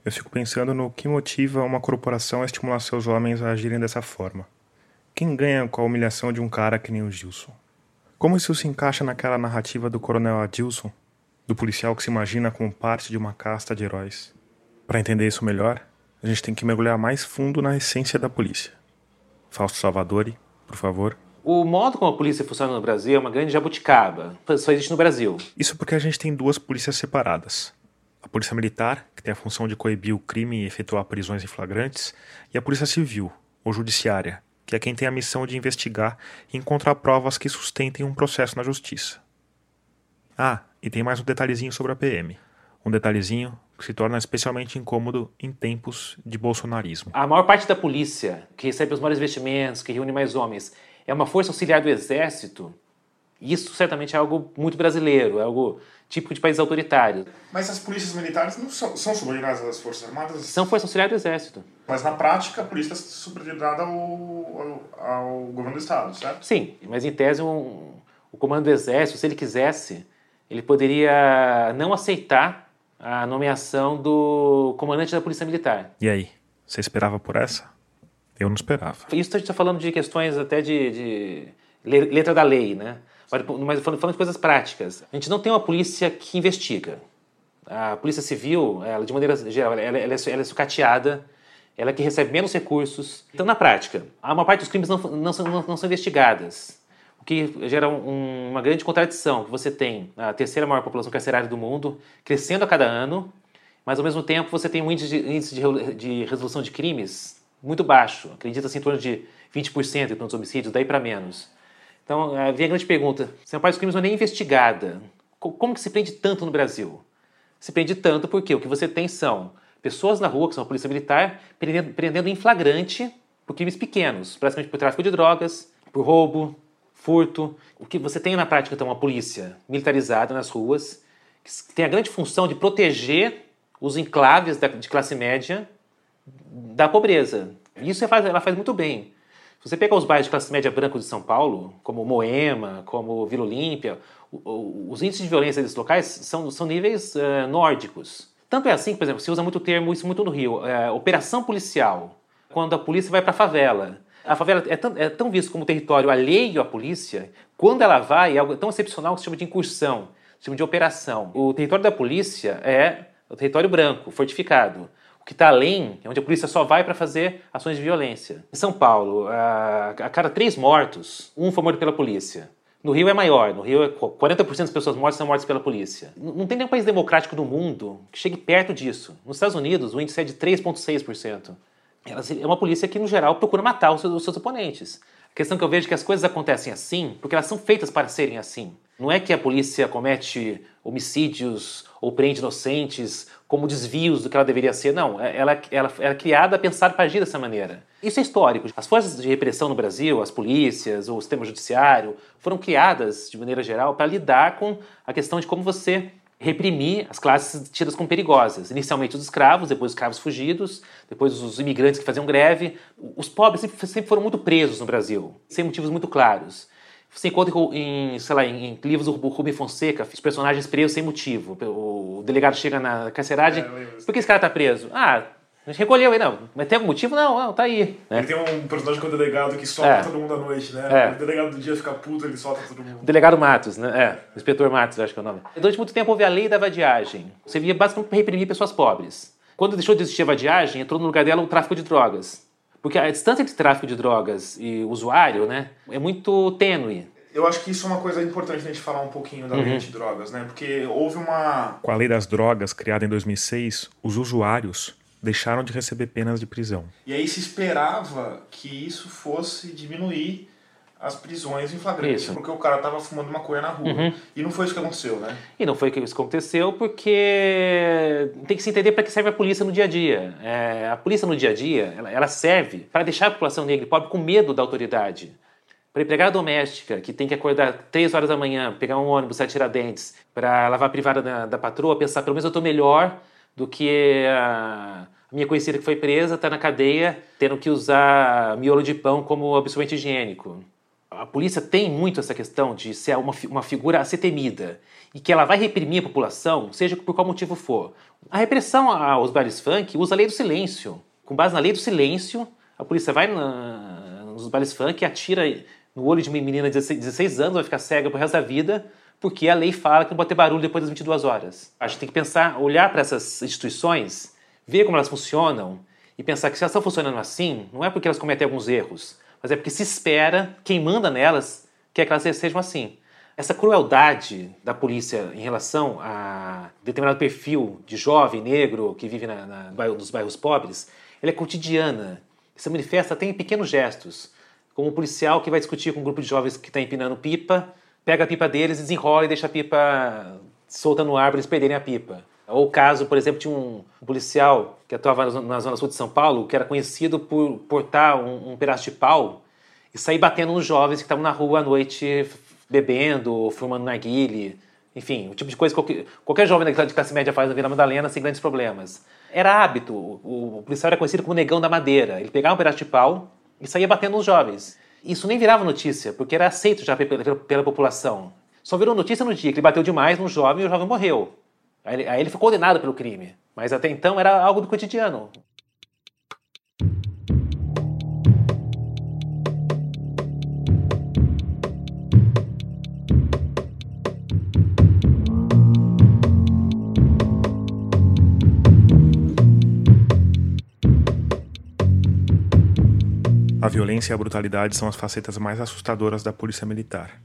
eu fico pensando no que motiva uma corporação a estimular seus homens a agirem dessa forma. Quem ganha com a humilhação de um cara que nem o Gilson? Como isso se encaixa naquela narrativa do coronel Adilson, do policial que se imagina como parte de uma casta de heróis? Para entender isso melhor, a gente tem que mergulhar mais fundo na essência da polícia. Fausto Salvadori, por favor. O modo como a polícia funciona no Brasil é uma grande jabuticaba. Só existe no Brasil. Isso porque a gente tem duas polícias separadas. A polícia militar, que tem a função de coibir o crime e efetuar prisões em flagrantes, e a polícia civil, ou judiciária, que é quem tem a missão de investigar e encontrar provas que sustentem um processo na justiça. Ah, e tem mais um detalhezinho sobre a PM. Um detalhezinho que se torna especialmente incômodo em tempos de bolsonarismo. A maior parte da polícia, que recebe os maiores investimentos, que reúne mais homens, é uma força auxiliar do exército. Isso certamente é algo muito brasileiro, é algo típico de países autoritários. Mas as polícias militares não são, são subordinadas às Forças Armadas? São força auxiliar do exército. Mas na prática a polícia está subordinada ao, ao, ao governo do Estado, certo? Sim, mas em tese um, o comando do exército, se ele quisesse, ele poderia não aceitar a nomeação do comandante da polícia militar. E aí, você esperava por essa? Eu não esperava. Isso a gente está falando de questões até de, de le- letra da lei, né? Mas falando, de coisas práticas. A gente não tem uma polícia que investiga. A polícia civil, ela, de maneira geral, ela, ela, é, ela é sucateada, ela é que recebe menos recursos. Então, na prática, a maior parte dos crimes não, não, são, não, não são investigadas. O que gera um- uma grande contradição, você tem a terceira maior população carcerária do mundo, crescendo a cada ano, mas ao mesmo tempo você tem um índice de, índice de, de resolução de crimes muito baixo, acredita-se em torno de 20% dos homicídios, daí para menos. Então, eh, vem a grande pergunta, se a parte dos crimes não é nem investigada, co- como que se prende tanto no Brasil? Se prende tanto porque o que você tem são pessoas na rua, que são a polícia militar, prendendo, prendendo em flagrante por crimes pequenos, praticamente por tráfico de drogas, por roubo, furto. O que você tem na prática, então, uma polícia militarizada nas ruas, que tem a grande função de proteger os enclaves da- de classe média da pobreza. Isso ela faz, ela faz muito bem. Se você pegar os bairros de classe média branca de São Paulo, como Moema, como Vila Olímpia, os índices de violência desses locais são, são níveis eh, nórdicos. Tanto é assim por exemplo, se usa muito o termo, isso muito no Rio, eh, operação policial, quando a polícia vai para a favela. A favela é tão, é tão visto como território alheio à polícia, quando ela vai, é algo tão excepcional que se chama de incursão, se chama de operação. O território da polícia é o território branco, fortificado. Que está além é onde a polícia só vai para fazer ações de violência. Em São Paulo, a, cada três mortos, um foi morto pela polícia. No Rio é maior, no Rio é qu- 40% das pessoas mortas são mortas pela polícia. Não tem nenhum país democrático do mundo que chegue perto disso. Nos Estados Unidos, o índice é de 3,6%. Ela se- é uma polícia que, no geral, procura matar os seus oponentes. A questão que eu vejo é que as coisas acontecem assim porque elas são feitas para serem assim. Não é que a polícia comete homicídios ou prende inocentes como desvios do que ela deveria ser. Não, é- ela, ela, ela é criada a pensar para agir dessa maneira. Isso é histórico. As forças de repressão no Brasil, as polícias, o sistema judiciário, foram criadas, de maneira geral, para lidar com a questão de como você reprimir as classes tidas como perigosas. Inicialmente os escravos, depois os escravos fugidos, depois os imigrantes que faziam greve. Os pobres sempre, foram muito presos no Brasil, sem motivos muito claros. Você encontra em, sei lá, em, livros do Rubem Fonseca, os personagens presos sem motivo. O delegado chega na carceragem, por que esse cara tá preso? Ah, a gente recolheu aí, não. Mas tem algum motivo? Não, não, tá aí. né? Ele tem um personagem que é o delegado que solta É. todo mundo à noite, né? É. O delegado do dia fica puto, ele solta todo mundo. O delegado Matos, né? É, o inspetor Matos, acho que é o nome. Durante muito tempo houve a lei da vadiagem. Você via basicamente para reprimir pessoas pobres. Quando deixou de existir a vadiagem, entrou no lugar dela o tráfico de drogas. Porque a distância entre tráfico de drogas e usuário, né, é muito tênue. Eu acho que isso é uma coisa importante a gente falar um pouquinho da lei Uhum. antidrogas, né? Porque houve uma. Com a lei das drogas, criada em 2006, os usuários deixaram de receber penas de prisão. E aí se esperava que isso fosse diminuir as prisões em flagrante, Isso. porque o cara tava fumando maconha na rua. Uhum. E não foi isso que aconteceu, né? E não foi isso que aconteceu porque tem que se entender para que serve a polícia no dia a dia. É, a polícia no dia a dia, ela, ela serve para deixar a população negra e pobre com medo da autoridade. Para empregada doméstica, que tem que acordar três horas da manhã, pegar um ônibus, sair tirar dentes, para lavar a privada da, da patroa, pensar, pelo menos eu estou melhor do que a minha conhecida que foi presa, está na cadeia, tendo que usar miolo de pão como absorvente higiênico. A polícia tem muito essa questão de ser uma, uma figura a ser temida e que ela vai reprimir a população, seja por qual motivo for. A repressão aos bailes funk usa a lei do silêncio. Com base na lei do silêncio, a polícia vai na- nos bailes funk atira no olho de uma menina de 16, 16 anos, vai ficar cega pro resto da vida, porque a lei fala que não pode ter barulho depois das 22 horas. A gente tem que pensar, olhar para essas instituições, ver como elas funcionam e pensar que se elas estão funcionando assim, não é porque elas cometem alguns erros, mas é porque se espera, quem manda nelas quer que elas sejam assim. Essa crueldade da polícia em relação a determinado perfil de jovem negro que vive na, na- nos bairros pobres, ela é cotidiana. Se manifesta até em pequenos gestos. Como um policial que vai discutir com um grupo de jovens que está empinando pipa, pega a pipa deles, desenrola e deixa a pipa solta no ar para eles perderem a pipa. Ou o caso, por exemplo, de um policial que atuava na zona- na zona sul de São Paulo, que era conhecido por portar um, um pedaço de pau e sair batendo nos jovens que estavam na rua à noite bebendo, fumando narguile, enfim, o tipo de coisa que qualquer, qualquer jovem da- classe média faz na Vila Madalena sem grandes problemas. Era hábito, o, o policial era conhecido como negão da madeira. Ele pegava um pedaço de pau e saía batendo nos jovens. Isso nem virava notícia, porque era aceito já pe- pela, pela população. Só virou notícia no dia que ele bateu demais num jovem e o jovem morreu. Aí ele, aí ele foi condenado pelo crime. Mas até então era algo do cotidiano. A violência e a brutalidade são as facetas mais assustadoras da polícia militar.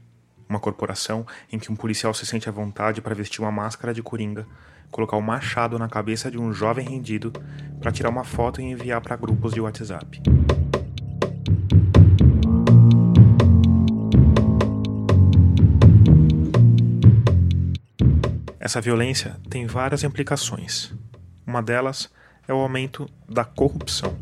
Uma corporação em que um policial se sente à vontade para vestir uma máscara de coringa, colocar um machado na cabeça de um jovem rendido para tirar uma foto e enviar para grupos de WhatsApp. Essa violência tem várias implicações. Uma delas é o aumento da corrupção.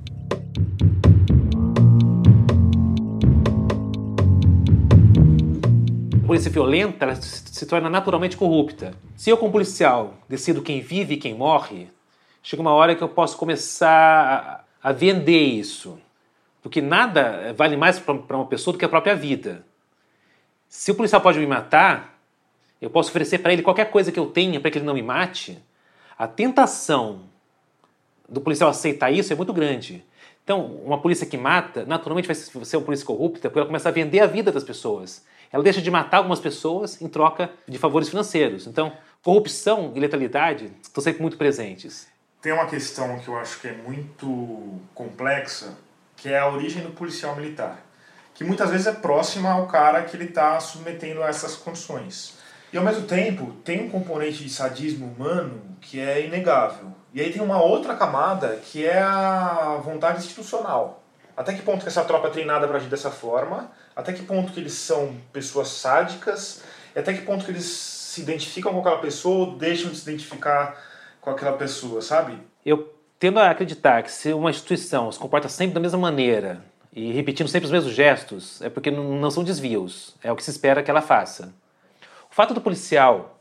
Polícia violenta ela se torna naturalmente corrupta. Se eu, como policial, decido quem vive e quem morre, chega uma hora que eu posso começar a, a vender isso. Porque nada vale mais para uma pessoa do que a própria vida. Se o policial pode me matar, eu posso oferecer para ele qualquer coisa que eu tenha para que ele não me mate. A tentação do policial aceitar isso é muito grande. Então, uma polícia que mata, naturalmente vai ser uma polícia corrupta, porque ela começa a vender a vida das pessoas. Ela deixa de matar algumas pessoas em troca de favores financeiros. Então, corrupção e letalidade estão sempre muito presentes. Tem uma questão que eu acho que é muito complexa, que é a origem do policial militar, que muitas vezes é próxima ao cara que ele está submetendo a essas condições. E ao mesmo tempo, tem um componente de sadismo humano que é inegável. E aí tem uma outra camada que é a vontade institucional. Até que ponto que essa tropa é treinada para agir dessa forma? Até que ponto que eles são pessoas sádicas? Até que ponto que eles se identificam com aquela pessoa ou deixam de se identificar com aquela pessoa, sabe? Eu tendo a acreditar que se uma instituição se comporta sempre da mesma maneira e repetindo sempre os mesmos gestos, é porque não são desvios, é o que se espera que ela faça. O fato do policial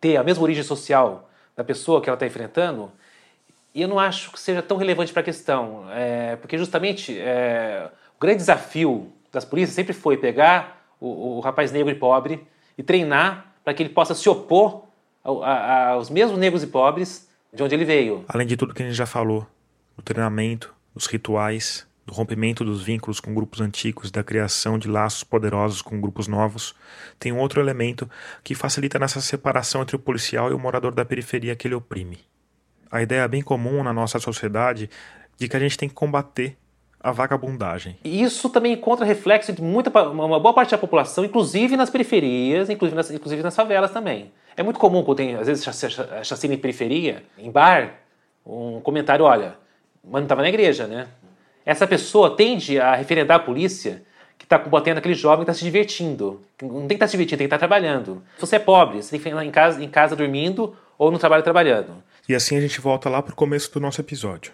ter a mesma origem social da pessoa que ela está enfrentando, eu não acho que seja tão relevante para a questão, é, porque justamente é, o grande desafio das polícias sempre foi pegar o, o rapaz negro e pobre e treinar para que ele possa se opor aos mesmos negros e pobres de onde ele veio. Além de tudo que a gente já falou, do treinamento, dos rituais, do rompimento dos vínculos com grupos antigos, da criação de laços poderosos com grupos novos, tem um outro elemento que facilita nessa separação entre o policial e o morador da periferia que ele oprime. A ideia bem comum na nossa sociedade de que a gente tem que combater a vagabundagem. E isso também encontra reflexo de muita, uma boa parte da população, inclusive nas periferias, inclusive nas, inclusive nas favelas também. É muito comum quando tem, às vezes, chac- chac- chacina em periferia, em bar, um comentário, olha, mas não estava na igreja, né? Essa pessoa tende a referendar a polícia que está combatendo aquele jovem que está se divertindo. Não tem que estar tá se divertindo, tem que estar tá trabalhando. Se você é pobre, você tem que ficar em casa, em casa dormindo ou no trabalho trabalhando. E assim a gente volta lá para o começo do nosso episódio.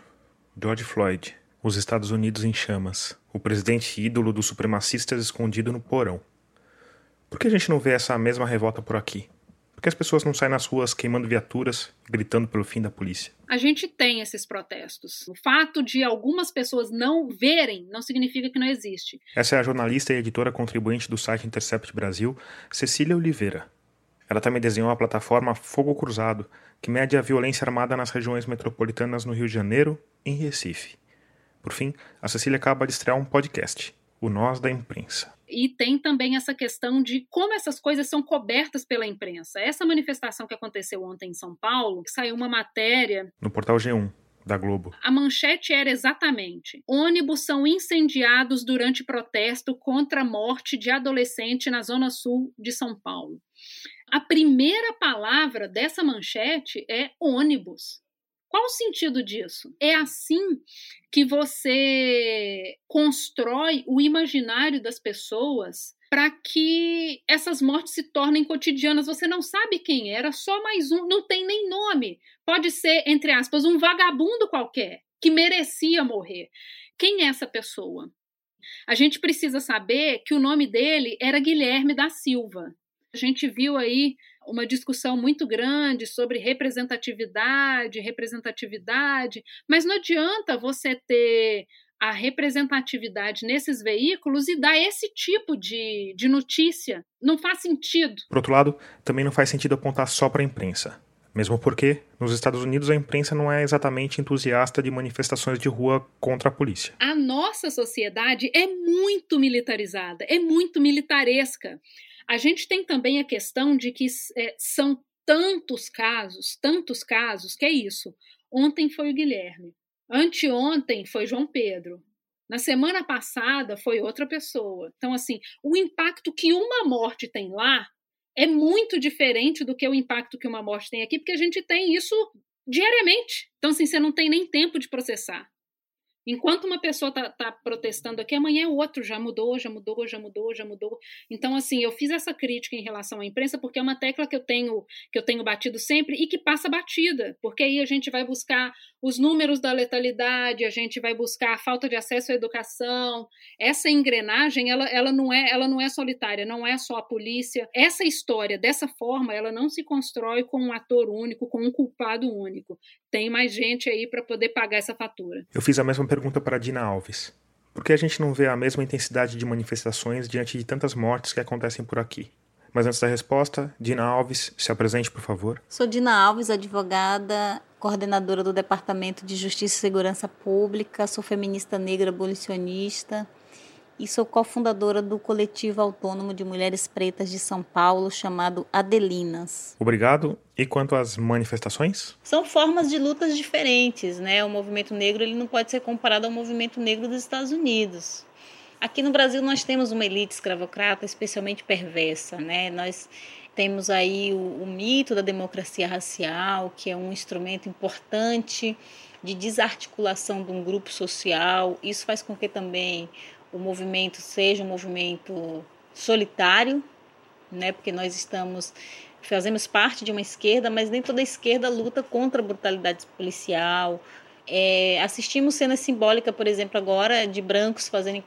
George Floyd, os Estados Unidos em chamas, o presidente ídolo dos supremacistas escondido no porão. Por que a gente não vê essa mesma revolta por aqui? Por que as pessoas não saem nas ruas queimando viaturas, gritando pelo fim da polícia? A gente tem esses protestos. O fato de algumas pessoas não verem não significa que não existe. Essa é a jornalista e editora contribuinte do site Intercept Brasil, Cecília Oliveira. Ela também desenhou a plataforma Fogo Cruzado, que mede a violência armada nas regiões metropolitanas no Rio de Janeiro e em Recife. Por fim, a Cecília acaba de estrear um podcast, O Nós da Imprensa. E tem também essa questão de como essas coisas são cobertas pela imprensa. Essa manifestação que aconteceu ontem em São Paulo, saiu uma matéria. No portal G1 da Globo. A manchete era exatamente: ônibus são incendiados durante protesto contra a morte de adolescente na zona sul de São Paulo. A primeira palavra dessa manchete é ônibus. Qual o sentido disso? É assim que você constrói o imaginário das pessoas para que essas mortes se tornem cotidianas. Você não sabe quem era, só mais um, não tem nem nome. Pode ser, entre aspas, um vagabundo qualquer que merecia morrer. Quem é essa pessoa? A gente precisa saber que o nome dele era Guilherme da Silva. A gente viu aí uma discussão muito grande sobre representatividade, representatividade, mas não adianta você ter a representatividade nesses veículos e dar esse tipo de, de notícia. Não faz sentido. Por outro lado, também não faz sentido apontar só para a imprensa. Mesmo porque, nos Estados Unidos, a imprensa não é exatamente entusiasta de manifestações de rua contra a polícia. A nossa sociedade é muito militarizada, é muito militaresca. A gente tem também a questão de que é, são tantos casos, tantos casos, que é isso. Ontem foi o Guilherme, anteontem foi João Pedro, na semana passada foi outra pessoa. Então, assim, o impacto que uma morte tem lá é muito diferente do que o impacto que uma morte tem aqui, porque a gente tem isso diariamente. Então, assim, você não tem nem tempo de processar. Enquanto uma pessoa está tá protestando aqui, amanhã é outro já mudou, já mudou, já mudou, já mudou. Então, assim, eu fiz essa crítica em relação à imprensa porque é uma tecla que eu tenho que eu tenho batido sempre e que passa batida, porque aí a gente vai buscar os números da letalidade, a gente vai buscar a falta de acesso à educação. Essa engrenagem, ela, ela não é ela não é solitária, não é só a polícia. Essa história dessa forma, ela não se constrói com um ator único, com um culpado único. Tem mais gente aí para poder pagar essa fatura. Eu fiz a mesma pergunta para Dina Alves. Por que a gente não vê a mesma intensidade de manifestações diante de tantas mortes que acontecem por aqui? Mas antes da resposta, Dina Alves, se apresente, por favor. Sou Dina Alves, advogada, coordenadora do Departamento de Justiça e Segurança Pública, sou feminista negra abolicionista e sou cofundadora do coletivo autônomo de mulheres pretas de São Paulo chamado Adelinas. Obrigado. E quanto às manifestações? São formas de lutas diferentes, né? O movimento negro ele não pode ser comparado ao movimento negro dos Estados Unidos. Aqui no Brasil nós temos uma elite escravocrata especialmente perversa, né? Nós temos aí o, o mito da democracia racial, que é um instrumento importante de desarticulação de um grupo social. Isso faz com que também o movimento seja um movimento solitário, né? Porque nós estamos fazemos parte de uma esquerda, mas nem toda esquerda luta contra a brutalidade policial. É, assistimos cena simbólica, por exemplo, agora de brancos fazendo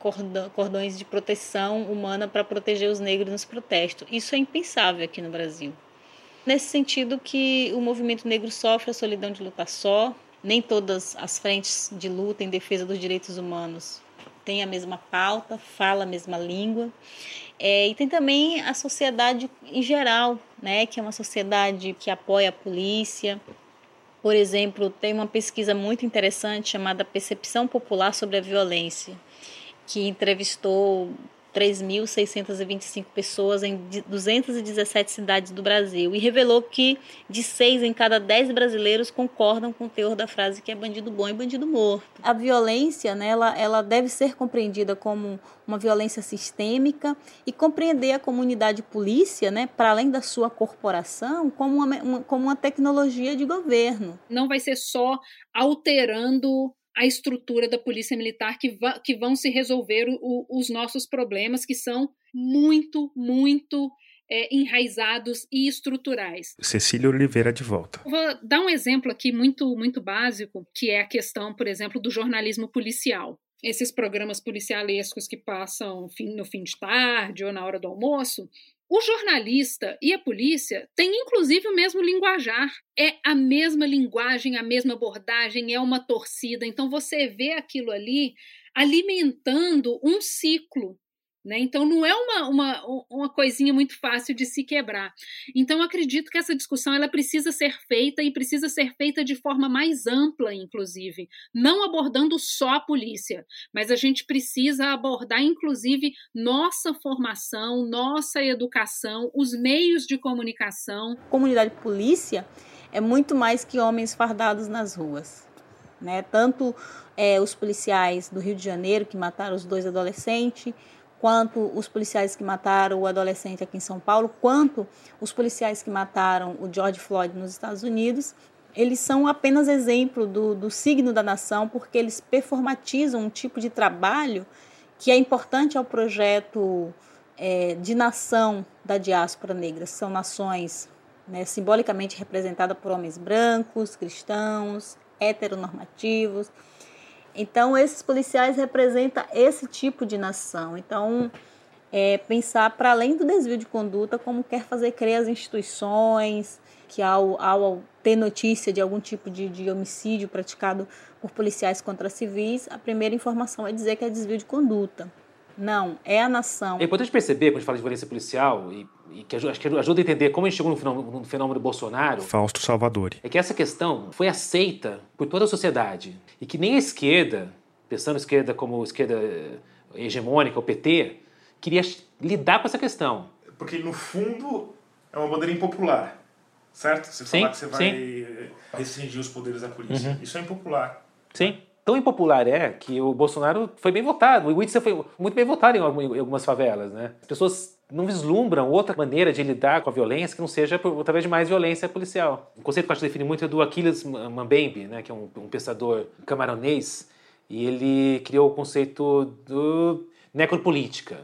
cordões de proteção humana para proteger os negros nos protestos. Isso é impensável aqui no Brasil. Nesse sentido que o movimento negro sofre a solidão de lutar só, nem todas as frentes de luta em defesa dos direitos humanos tem a mesma pauta, fala a mesma língua. É, e tem também a sociedade em geral, né, que é uma sociedade que apoia a polícia. Por exemplo, tem uma pesquisa muito interessante chamada Percepção Popular sobre a Violência, que entrevistou 3.625 pessoas em 217 cidades do Brasil e revelou que de 6 em cada 10 brasileiros concordam com o teor da frase que é bandido bom e bandido morto. A violência, né, ela, ela deve ser compreendida como uma violência sistêmica e compreender a comunidade polícia, né, para além da sua corporação, como uma, uma, como uma tecnologia de governo. Não vai ser só alterando a estrutura da polícia militar que, que vão se resolver o, os nossos problemas, que são muito, muito é, enraizados e estruturais. Cecília Oliveira de volta. Vou dar um exemplo aqui muito, muito básico, que é a questão, por exemplo, do jornalismo policial. Esses programas policialescos que passam no fim de tarde ou na hora do almoço, o jornalista e a polícia têm inclusive o mesmo linguajar. É a mesma linguagem, a mesma abordagem, é uma torcida. Então você vê aquilo ali alimentando um ciclo né? Então, não é uma, uma, uma coisinha muito fácil de se quebrar. Então, acredito que essa discussão ela precisa ser feita e precisa ser feita de forma mais ampla, inclusive, não abordando só a polícia, mas a gente precisa abordar, inclusive, nossa formação, nossa educação, os meios de comunicação. Comunidade polícia é muito mais que homens fardados nas ruas. Né? Tanto é, os policiais do Rio de Janeiro que mataram os dois adolescentes, quanto os policiais que mataram o adolescente aqui em São Paulo, quanto os policiais que mataram o George Floyd nos Estados Unidos, eles são apenas exemplo do, do signo da nação, porque eles performatizam um tipo de trabalho que é importante ao projeto é, de nação da diáspora negra. São nações né, simbolicamente representadas por homens brancos, cristãos, heteronormativos, então, esses policiais representam esse tipo de nação. Então, é, pensar para além do desvio de conduta, como quer fazer crer as instituições, que ao, ao ter notícia de algum tipo de, de homicídio praticado por policiais contra civis, a primeira informação é dizer que é desvio de conduta. Não, é a nação. É importante perceber, quando a gente fala de violência policial, e, e que ajuda, acho que ajuda a entender como a gente chegou no fenômeno, no fenômeno Bolsonaro. Fausto Salvadori. É que essa questão foi aceita por toda a sociedade. E que nem a esquerda, pensando a esquerda como esquerda eh, hegemônica, o PT, queria lidar com essa questão. Porque, no fundo, é uma bandeira impopular, certo? Você sim, falar que você vai sim. restringir os poderes da polícia. Uhum. Isso é impopular. Sim tão impopular é que o Bolsonaro foi bem votado. O Witzel foi muito bem votado em algumas favelas, né? As pessoas não vislumbram outra maneira de lidar com a violência que não seja por, através de mais violência policial. O conceito que eu acho que define muito é do Aquiles Mbembe, né, que é um, um pensador camaronês, e ele criou o conceito do necropolítica.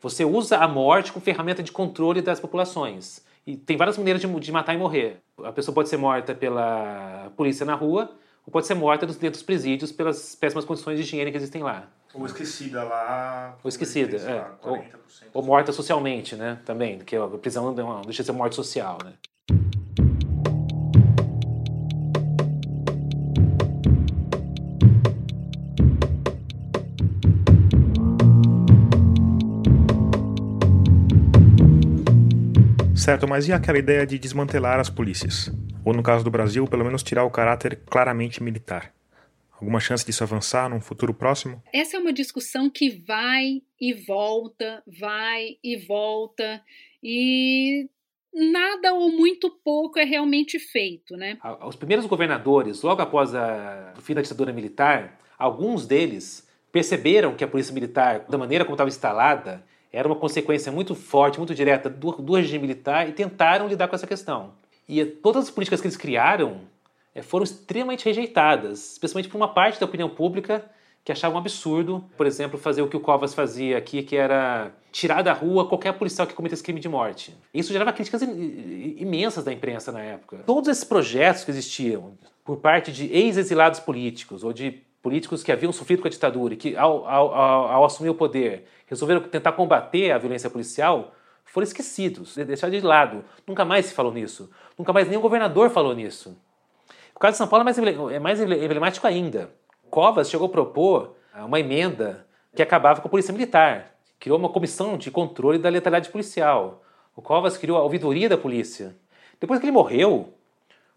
Você usa a morte como ferramenta de controle das populações. E tem várias maneiras de, de matar e morrer. A pessoa pode ser morta pela polícia na rua, ou pode ser morta dentro dos presídios pelas péssimas condições de higiene que existem lá. Ou esquecida lá. Ou esquecida, é. ou, ou, morta socialmente, né? Também, que a prisão não deixa de ser morte social, né? Certo, mas e aquela ideia de desmantelar as polícias? Ou no caso do Brasil, pelo menos tirar o caráter claramente militar? Alguma chance disso avançar num futuro próximo? Essa é uma discussão que vai e volta, vai e volta, e nada ou muito pouco é realmente feito, né? Os primeiros governadores, logo após a, o fim da ditadura militar, alguns deles perceberam que a polícia militar, da maneira como estava instalada, era uma consequência muito forte, muito direta do, do regime militar e tentaram lidar com essa questão. E todas as políticas que eles criaram eh, foram extremamente rejeitadas, especialmente por uma parte da opinião pública que achava um absurdo, por exemplo, fazer o que o Covas fazia aqui, que era tirar da rua qualquer policial que cometesse crime de morte. Isso gerava críticas imensas da imprensa na época. Todos esses projetos que existiam por parte de ex-exilados políticos ou de políticos que haviam sofrido com a ditadura e que, ao, ao, ao, ao assumir o poder, resolveram tentar combater a violência policial, foram esquecidos, deixados de lado. Nunca mais se falou nisso. Nunca mais nenhum governador falou nisso. O caso de São Paulo é mais, é emblemático ainda. Covas chegou a propor uma emenda que acabava com a polícia militar. Criou uma comissão de controle da letalidade policial. O Covas criou a ouvidoria da polícia. Depois que ele morreu,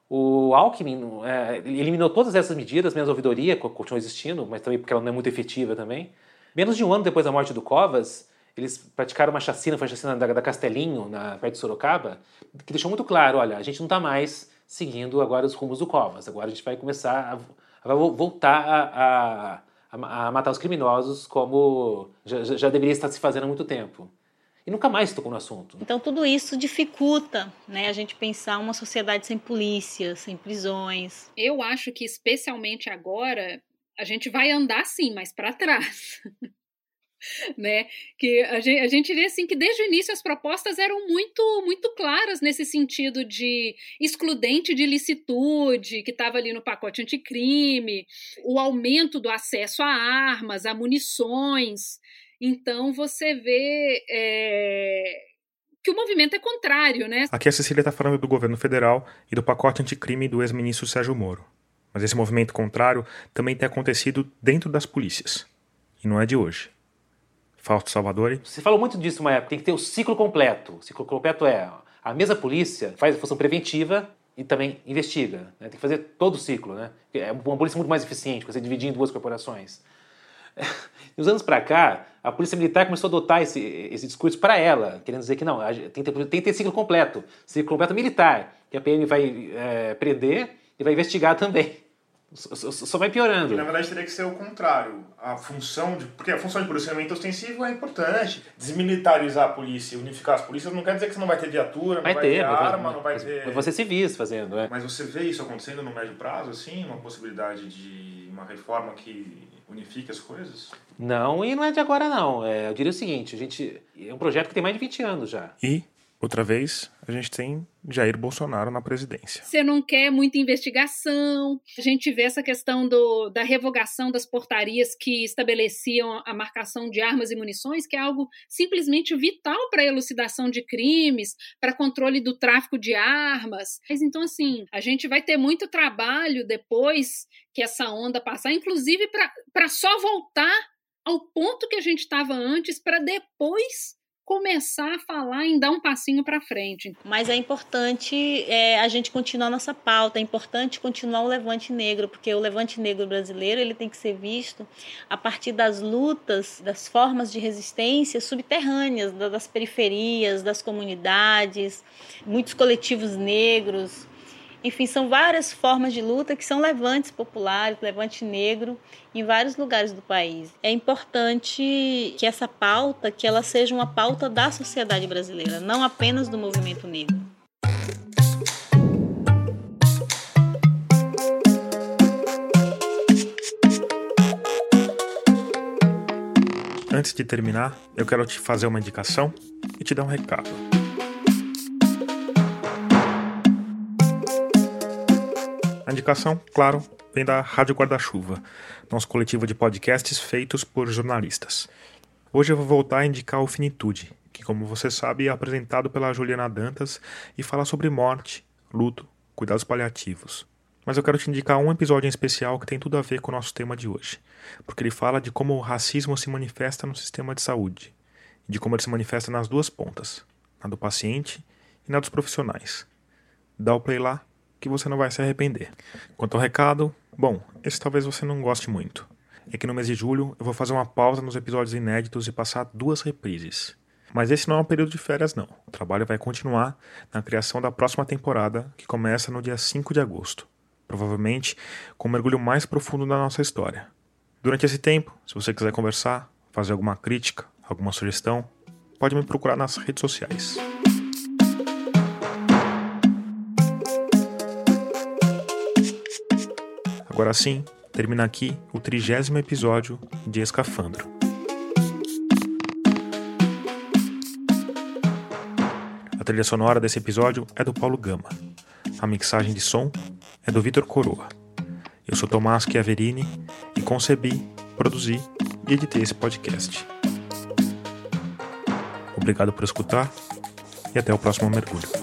o Alckmin é, eliminou todas essas medidas, menos a ouvidoria, que continua existindo, mas também porque ela não é muito efetiva também. Menos de um ano depois da morte do Covas, eles praticaram uma chacina, foi a chacina da, da Castelinho, na, perto de Sorocaba, que deixou muito claro, olha, a gente não está mais seguindo agora os rumos do Covas, agora a gente vai começar a, a voltar a, a, a, matar os criminosos como já, já deveria estar se fazendo há muito tempo e nunca mais tocou no assunto. Então tudo isso dificulta, né, a gente pensar uma sociedade sem polícia, sem prisões. Eu acho que especialmente agora a gente vai andar sim, mas para trás. né? Que a gente, a gente vê assim que desde o início as propostas eram muito muito claras nesse sentido de excludente de licitude, que estava ali no pacote anticrime, o aumento do acesso a armas, a munições. Então você vê é, que o movimento é contrário, né? Aqui a Cecília está falando do governo federal e do pacote anticrime do ex-ministro Sérgio Moro. Mas esse movimento contrário também tem acontecido dentro das polícias. E não é de hoje. Fausto Salvadori. Você falou muito disso uma época, tem que ter o ciclo completo. O ciclo completo é a mesma polícia faz a função preventiva e também investiga. Né? Tem que fazer todo o ciclo. Né? É uma polícia muito mais eficiente, você dividir em duas corporações. Nos anos para cá, a polícia militar começou a adotar esse, esse discurso para ela, querendo dizer que não, tem que, ter, tem que ter ciclo completo, ciclo completo militar, que a PM vai é, prender e vai investigar também. Só vai piorando. E, na verdade, teria que ser o contrário. A função de. Porque a função de policiamento ostensivo é importante. Desmilitarizar a polícia, unificar as polícias, não quer dizer que você não vai ter viatura, vai não vai ter, ter vai arma, não vai mas, ter. Você civis fazendo, é. Mas você vê isso acontecendo no médio prazo, assim? Uma possibilidade de uma reforma que unifique as coisas? Não, e não é de agora, não. É, eu diria o seguinte: a gente. É um projeto que tem mais de 20 anos já. E Outra vez, a gente tem Jair Bolsonaro na presidência. Você não quer muita investigação. A gente vê essa questão do, da revogação das portarias que estabeleciam a marcação de armas e munições, que é algo simplesmente vital para a elucidação de crimes, para controle do tráfico de armas. Mas então, assim, a gente vai ter muito trabalho depois que essa onda passar, inclusive para só voltar ao ponto que a gente estava antes, para depois começar a falar em dar um passinho para frente. Mas é importante é, a gente continuar nossa pauta, é importante continuar o levante negro, porque o levante negro brasileiro ele tem que ser visto a partir das lutas, das formas de resistência subterrâneas, das periferias, das comunidades, muitos coletivos negros, enfim, são várias formas de luta que são levantes populares, levante negro em vários lugares do país. É importante que essa pauta, que ela seja uma pauta da sociedade brasileira, não apenas do movimento negro. Antes de terminar, eu quero te fazer uma indicação e te dar um recado. A indicação, claro, vem da Rádio Guarda-Chuva, nosso coletivo de podcasts feitos por jornalistas. Hoje eu vou voltar a indicar o Finitude, que, como você sabe, é apresentado pela Juliana Dantas e fala sobre morte, luto, cuidados paliativos. Mas eu quero te indicar um episódio em especial que tem tudo a ver com o nosso tema de hoje, porque ele fala de como o racismo se manifesta no sistema de saúde, e de como ele se manifesta nas duas pontas, na do paciente e na dos profissionais. Dá o play lá que você não vai se arrepender. Quanto ao recado, bom, esse talvez você não goste muito. É que no mês de julho eu vou fazer uma pausa nos episódios inéditos e passar duas reprises. Mas esse não é um período de férias, não. O trabalho vai continuar na criação da próxima temporada, que começa no dia 5 de agosto. Provavelmente com um mergulho mais profundo na nossa história. Durante esse tempo, se você quiser conversar, fazer alguma crítica, alguma sugestão, pode me procurar nas redes sociais. Agora sim, termina aqui o trigésimo episódio de Escafandro. A trilha sonora desse episódio é do Paulo Gama. A mixagem de som é do Vitor Coroa. Eu sou Tomás Chiaverini e concebi, produzi e editei esse podcast. Obrigado por escutar e até o próximo mergulho.